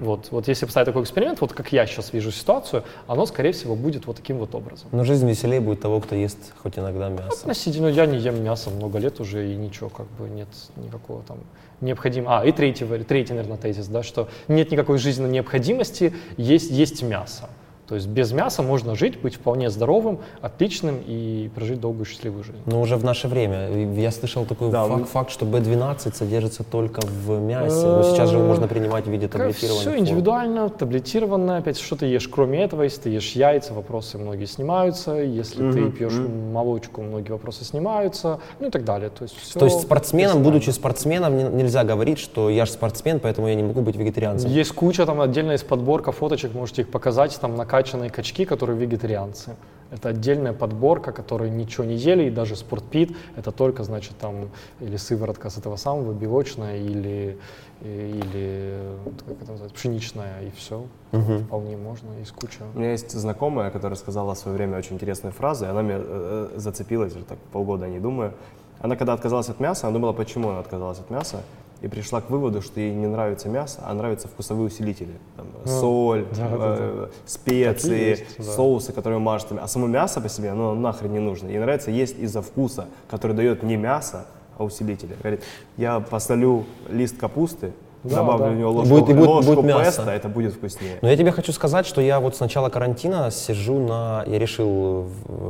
Вот, вот если поставить такой эксперимент, вот как я сейчас вижу ситуацию, оно, скорее всего, будет вот таким вот образом. Но жизнь веселее будет того, кто ест хоть иногда мясо. Относительно, я не ем мясо много лет уже, и ничего, как бы нет никакого там необходимого. А, и третий, третий, наверное, тезис, да, что нет никакой жизненной необходимости есть, есть мясо. То есть без мяса можно жить, быть вполне здоровым, отличным и прожить долгую счастливую жизнь. Но уже в наше время. Я слышал такой Да, факт, мы- факт, что B12 содержится только в мясе. Но сейчас же его можно принимать в виде таблетированных Все индивидуально, таблетированно. Опять, что ты ешь кроме этого? Если ты ешь яйца, вопросы многие снимаются. Если ты пьешь молочку, многие вопросы снимаются. Ну и так далее. То есть, все То есть спортсменом, будучи спортсменом, не- нельзя говорить, что я же спортсмен, поэтому я не могу быть вегетарианцем. Есть куча, там отдельно есть подборка фоточек, можете их показать, там накачанные качки, которые вегетарианцы. Это отдельная подборка, которые ничего не ели, и даже спортпит, это только, значит, там, или сыворотка с этого самого, белочная, или, или как это называется, пшеничная, и все. Вполне можно, есть куча. У меня есть знакомая, которая сказала в свое время очень интересные фразы, и она меня э, э, зацепилась, уже так полгода не думаю. Она когда отказалась от мяса, она думала, почему она отказалась от мяса, и пришла к выводу, что ей не нравится мясо, а нравятся вкусовые усилители. Там, соль, да, да, э, специи, есть, да. соусы, которые мажут. А само мясо по себе, оно нахрен не нужно. Ей нравится есть из-за вкуса, который дает не мясо, а усилители. Говорит, я посолю лист капусты, Да, добавлю да. в него ложку, Будет- будет- ложку будет мясо. песто, это будет вкуснее. Но я тебе хочу сказать, что я вот с начала карантина сижу на... Я решил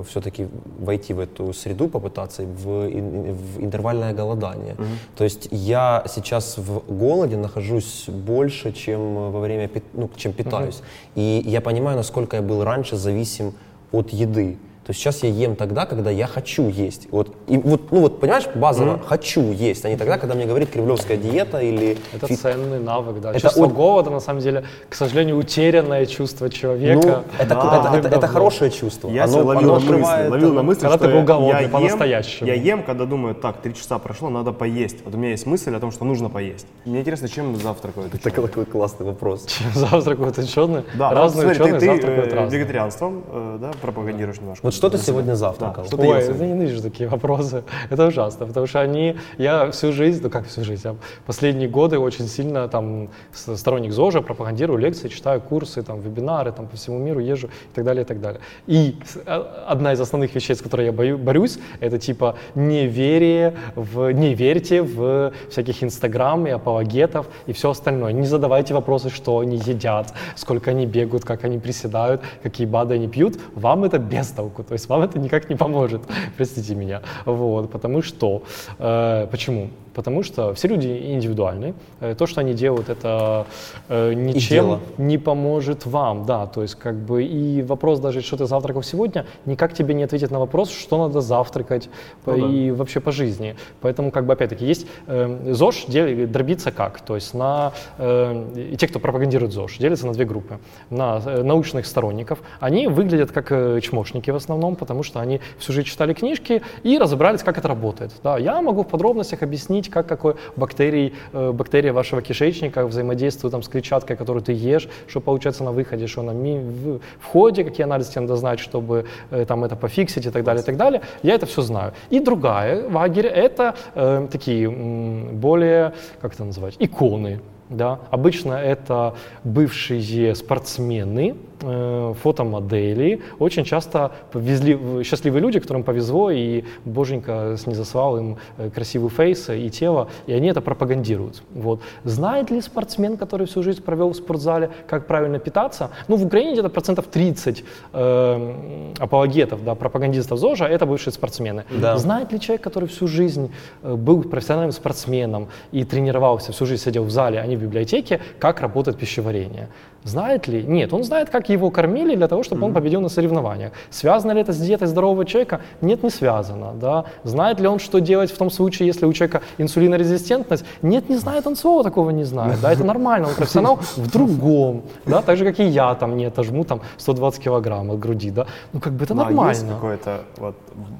все-таки войти в эту среду, попытаться в, ин- в интервальное голодание. То есть я сейчас в голоде нахожусь больше, чем во время, ну, чем питаюсь. И я понимаю, насколько я был раньше зависим от еды. То есть сейчас я ем тогда, когда я хочу есть. Вот, и вот, ну вот, понимаешь, базово хочу есть, а не тогда, когда мне говорит кремлевская диета или Это фит- ценный навык, да. Это чувство очень- голода, на самом деле, к сожалению, утерянное чувство Ну, человека. это, Да. это, это, это хорошее чувство. Я оно, ловил оно на мысли, ловил на мысли, когда что ты был голодный я ем, по-настоящему. Я ем, когда думаю, так, три часа прошло, надо поесть. Вот у меня есть мысль о том, что нужно поесть. Мне интересно, чем завтракают Это такой классный вопрос. Завтракают ученые. Да, Разные смотри, ученые ты, ты, завтракают э, разные. вегетарианством, э, да, пропагандируешь немножко. Вот что ты сегодня Да, завтракал? что ты ел Ой, я ненавижу такие вопросы. Это ужасно, потому что они, я всю жизнь, ну как всю жизнь, я последние годы очень сильно там сторонник ЗОЖа, пропагандирую лекции, читаю курсы, там вебинары, там по всему миру езжу и так далее, и так далее. И а- одна из основных вещей, с которой я бою- борюсь, это типа неверие в, не верьте в всяких инстаграм и апологетов и все остальное. Не задавайте вопросы, что они едят, сколько они бегают, как они приседают, какие БАДы они пьют. Вам это без толку, то есть вам это никак не поможет, простите меня. Вот, потому что, э, почему? Потому что все люди индивидуальны. Э, То, что они делают, это э, ничем не поможет вам, да, то есть как бы и вопрос даже, что ты завтракал сегодня, никак тебе не ответит на вопрос, что надо завтракать Ну да. и вообще по жизни. Поэтому как бы опять-таки есть э, ЗОЖ дел- дробится как, то есть на э, те, кто пропагандирует ЗОЖ, делятся на две группы. На э, научных сторонников, они выглядят как э, чмошники в основном, потому что они всю жизнь читали книжки и разобрались, как это работает. Да, я могу в подробностях объяснить, как какой бактерий, э, бактерия вашего кишечника взаимодействует там, с клетчаткой, которую ты ешь, что получается на выходе, что на ми- в, входе, какие анализы тебе надо знать, чтобы э, там это пофиксить и так далее, и так далее. Я это все знаю. И другая лагерь — это э, такие более, как это называть, иконы. Да? Обычно это бывшие спортсмены, э, фотомодели, очень часто повезли, счастливые люди, которым повезло, и боженька снизослал им э, красивый фейс и тело, и они это пропагандируют. Вот. Знает ли спортсмен, который всю жизнь провел в спортзале, как правильно питаться? Ну, в Украине где-то процентов 30 э, апологетов, да, пропагандистов ЗОЖа, это бывшие спортсмены. Да. Знает ли человек, который всю жизнь э, был профессиональным спортсменом и тренировался, всю жизнь сидел в зале, а не в библиотеке, как работает пищеварение? Знает ли? Нет, он знает, как его кормили для того, чтобы он победил на соревнованиях. Связано ли это с диетой здорового человека? Нет, не связано. Да? Знает ли он, что делать в том случае, если у человека инсулинорезистентность? Нет, не знает, он слова такого не знает. Да? Это нормально, он профессионал в другом. Да? Так же, как и я там не жму там 120 килограмм от груди. Да? Ну, как бы это Ну, а нормально. есть какое-то вот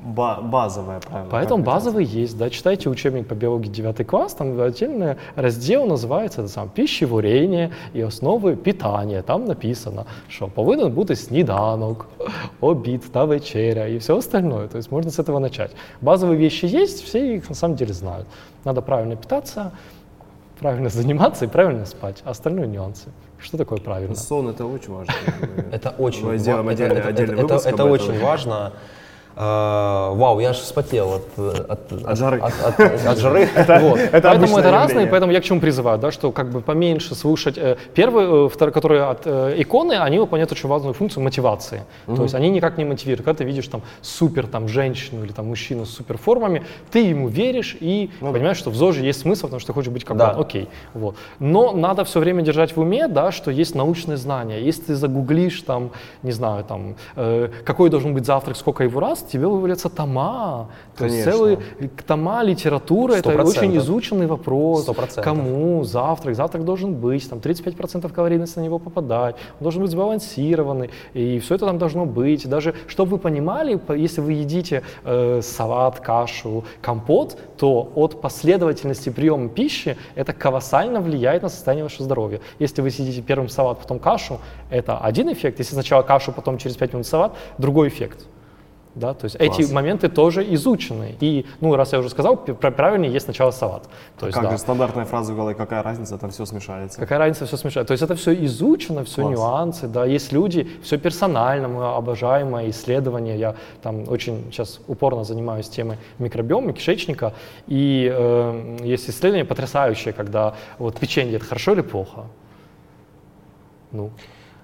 ба- базовое правило? Поэтому базовый есть, да, читайте учебник по биологии 9 класс, там отдельный раздел называется это сам пищеварение и основы питания. Там написано, що повинен бути сніданок, обід та вечеря и все остальное. То есть можно с этого начать. Базовые вещи есть, все их на самом деле знают. Надо правильно питаться, правильно заниматься и правильно спать. А остальное нюансы. Что такое правильно? Сон это очень важно. Это очень, Мы ва- сделаем это, очень важно. А, вау, я аж вспотел от, от, от, жары. От, от- от жары. Вот. это поэтому это разные, явление. поэтому я к чему призываю, да, что как бы поменьше слушать. э, Первый, э, второй, которые от э, иконы, они выполняют очень важную функцию мотивации. То есть они никак не мотивируют. Когда ты видишь там супер там женщину или там мужчину с супер формами, ты ему веришь и понимаешь, что в ЗОЖе есть смысл, потому что ты хочешь быть как Да. он. Окей. Вот. Но надо все время держать в уме, да, что есть научные знания. Если ты загуглишь там, не знаю, там, э, какой должен быть завтрак, сколько его раз, тебе вывалятся тома. То есть целые тома литературы, это очень изученный вопрос. Сто процентов. Кому завтрак? Завтрак должен быть, там 35% калорийности на него попадать, он должен быть сбалансированный, и все это там должно быть. Даже, чтобы вы понимали, по- если вы едите э, салат, кашу, компот, то от последовательности приема пищи это колоссально влияет на состояние вашего здоровья. Если вы съедите первым салат, потом кашу, это один эффект. Если сначала кашу, потом через 5 минут салат, другой эффект. Да, то есть эти моменты тоже изучены. И, ну, раз я уже сказал, правильнее есть сначала салат. То есть, Как да. же стандартная фраза в голове, какая разница, там все смешается. Какая разница, все смешает. То есть это все изучено, все Класс. нюансы, да, есть люди, все персонально, мы обожаемое исследование, я там очень сейчас упорно занимаюсь темой микробиома, кишечника, и э, есть исследование потрясающее, когда вот печенье это хорошо или плохо? Ну,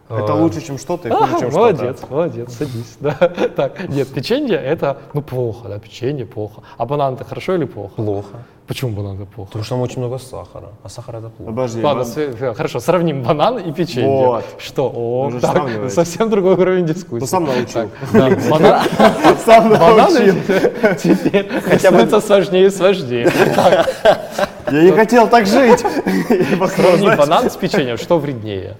Это лучше, чем что-то и а, хуже, чем молодец, что-то. молодец, садись. Да. Так, нет, печенье это, ну, плохо, да, печенье плохо. А банан это хорошо или плохо? Плохо. Почему банан это плохо? Потому что там очень много сахара. А сахар это плохо. Подожди, Ладно, бан- с- э, хорошо, сравним банан и печенье. Вот. Что? О, так, совсем другой уровень дискуссии. Ну, сам научил. Да, банан, Сам бананы научил. теперь становится сложнее и сложнее. Так, Я не хотел так жить. Сравни банан с печеньем, что вреднее?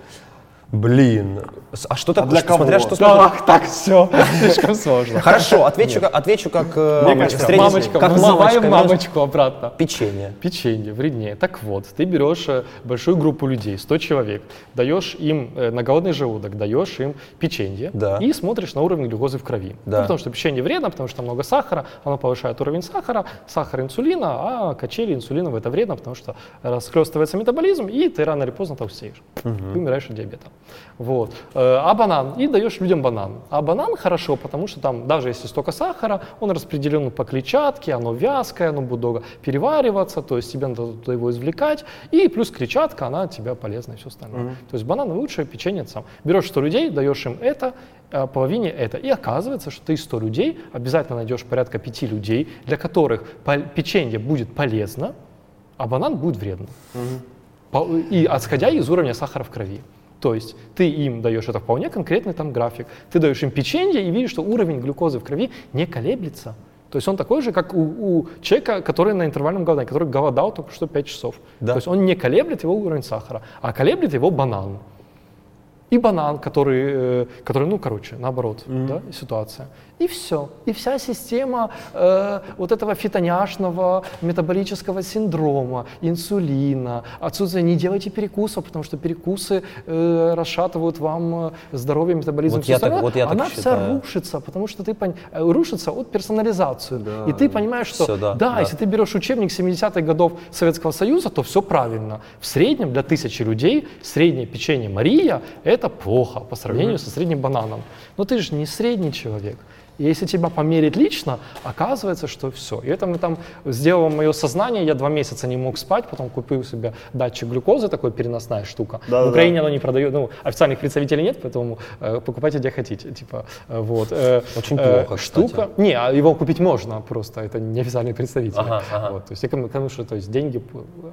Блин. А что такое? для что- Смотря кого? что смотря- Так, так, все, слишком сложно. Хорошо, отвечу, как, отвечу как э, Мамочка. как знаешь, мамочку обратно. Печенье. Печенье вреднее. Так вот, ты берешь э, большую группу людей, 100 человек, даешь им э, на голодный желудок, даешь им печенье Да. и смотришь на уровень глюкозы в крови. Да. Ну, потому что печенье вредно, потому что много сахара, оно повышает уровень сахара, сахар инсулина, а качели инсулинов это вредно, потому что расхлестывается метаболизм, и ты рано или поздно толстеешь. Ты умираешь от диабета. Вот. Э, А банан, и даешь людям банан. А банан хорошо, потому что там, даже если столько сахара, он распределен по клетчатке, оно вязкое, оно будет долго перевариваться, то есть тебе надо его извлекать, и плюс клетчатка, она тебя полезна и все остальное. То есть банан лучше, печенье сам. Берешь 100 людей, даешь им это, а половине это. И оказывается, что ты из 100 людей обязательно найдешь порядка 5 людей, для которых печенье будет полезно, а банан будет вредно. По- И отсходя из уровня сахара в крови. То есть ты им даешь это вполне конкретный там график. Ты даешь им печенье и видишь, что уровень глюкозы в крови не колеблется. То есть он такой же, как у, у человека, который на интервальном голодании, который голодал только что 5 часов. Да. То есть он не колеблет его уровень сахара, а колеблет его банан. И банан, который, э, который ну, короче, наоборот, да, ситуация. И все. И вся система э, вот этого фитоняшного метаболического синдрома, инсулина, отсутствие, не делайте перекусов, потому что перекусы э, расшатывают вам э, здоровье, метаболизм. Вот я так- вот я так она вся считаю. рушится, потому что ты пон- э, рушится от персонализации. И ты понимаешь, что Всё, да, да, да. если ты берешь учебник 70-х годов Советского Союза, то все правильно. В среднем для тысячи людей среднее печенье Мария – это плохо по сравнению со средним бананом. Но ты же не средний человек. И если тебя померить лично, оказывается, что все. И это мы там сделало мое сознание, я два месяца не мог спать, потом купил себе датчик глюкозы, такой переносная штука. Да-да-да. В Украине оно не продает, ну, официальных представителей нет, поэтому э, покупайте где хотите. Типа, э, вот. Э, Очень э, плохо, Штука. кстати. Не, а его купить можно просто, это не официальные представители. Ага, ага. Вот, то есть, что то есть, деньги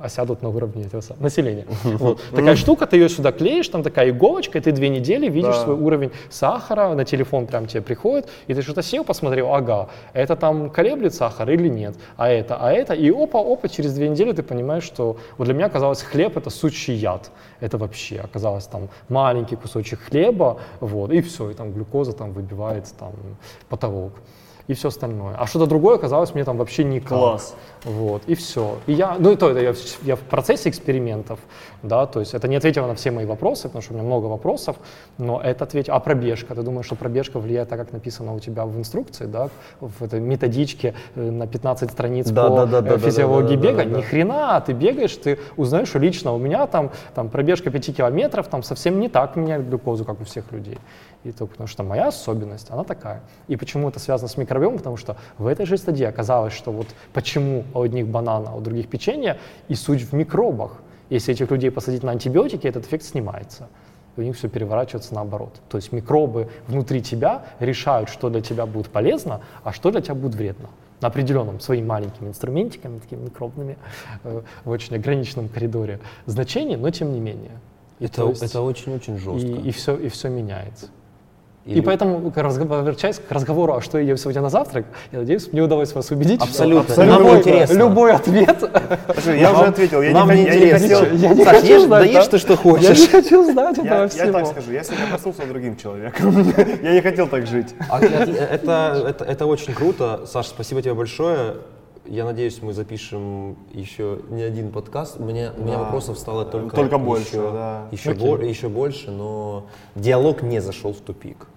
осядут на уровне этого населения. Вот. Такая штука, ты ее сюда клеишь, там такая иголочка, и ты две недели видишь Да. свой уровень сахара, на телефон прям тебе приходит, и ты что-то сел, посмотрел, ага, это там колеблет сахар или нет, а это, а это, и опа-опа, через две недели ты понимаешь, что вот для меня оказалось хлеб это сущий яд, это вообще оказалось там маленький кусочек хлеба, вот, и все, и там глюкоза там выбивает там потолок и все остальное. А что-то другое оказалось мне там вообще никак. Класс. Вот, и все. И я, ну, и то это я, в- я в процессе экспериментов, да, то есть это не ответило на все мои вопросы, потому что у меня много вопросов, но это ответило. А пробежка? Ты думаешь, что пробежка влияет так, как написано у тебя в инструкции, да, в этой методичке э, на 15 страниц Да, по да, да, э, да, да, физиологии да, да, бега? да, да. Ни хрена, ты бегаешь, ты узнаешь, что лично у меня там, там пробежка 5 километров там совсем не так меняет глюкозу, как у всех людей. И то, потому что моя особенность, она такая. И почему это связано с микробиомом? Потому что в этой же стадии оказалось, что вот почему у одних банана, а у других печенье, и суть в микробах. Если этих людей посадить на антибиотики, этот эффект снимается. И у них все переворачивается наоборот. То есть микробы внутри тебя решают, что для тебя будет полезно, а что для тебя будет вредно. На определенном своими маленькими инструментиками, такими микробными, э, в очень ограниченном коридоре значений, но тем не менее. И Это, есть- это очень-очень жестко. и, и все, и все меняется. И И, поэтому, к разго- возвращаясь к разговору, а что я ел сегодня на завтрак, я надеюсь, мне удалось вас убедить. что Абсолютно. Абсолютно Любой, интересно. любой ответ. Слушай, я уже ответил, я нам не, не хот- я не интересно. хотел... Я не Саш, хочу ешь, знать, да ешь да? ты, что Я хочешь. не хочу знать этого Я, я всего. так скажу, я сегодня проснулся другим человеком. Я не хотел так жить. А, это, это, очень круто. Саш, спасибо тебе большое. Я надеюсь, мы запишем еще не один подкаст. У меня, у меня Да. вопросов стало только, Только больше, еще, да. еще, бо- еще больше, но диалог не зашел в тупик.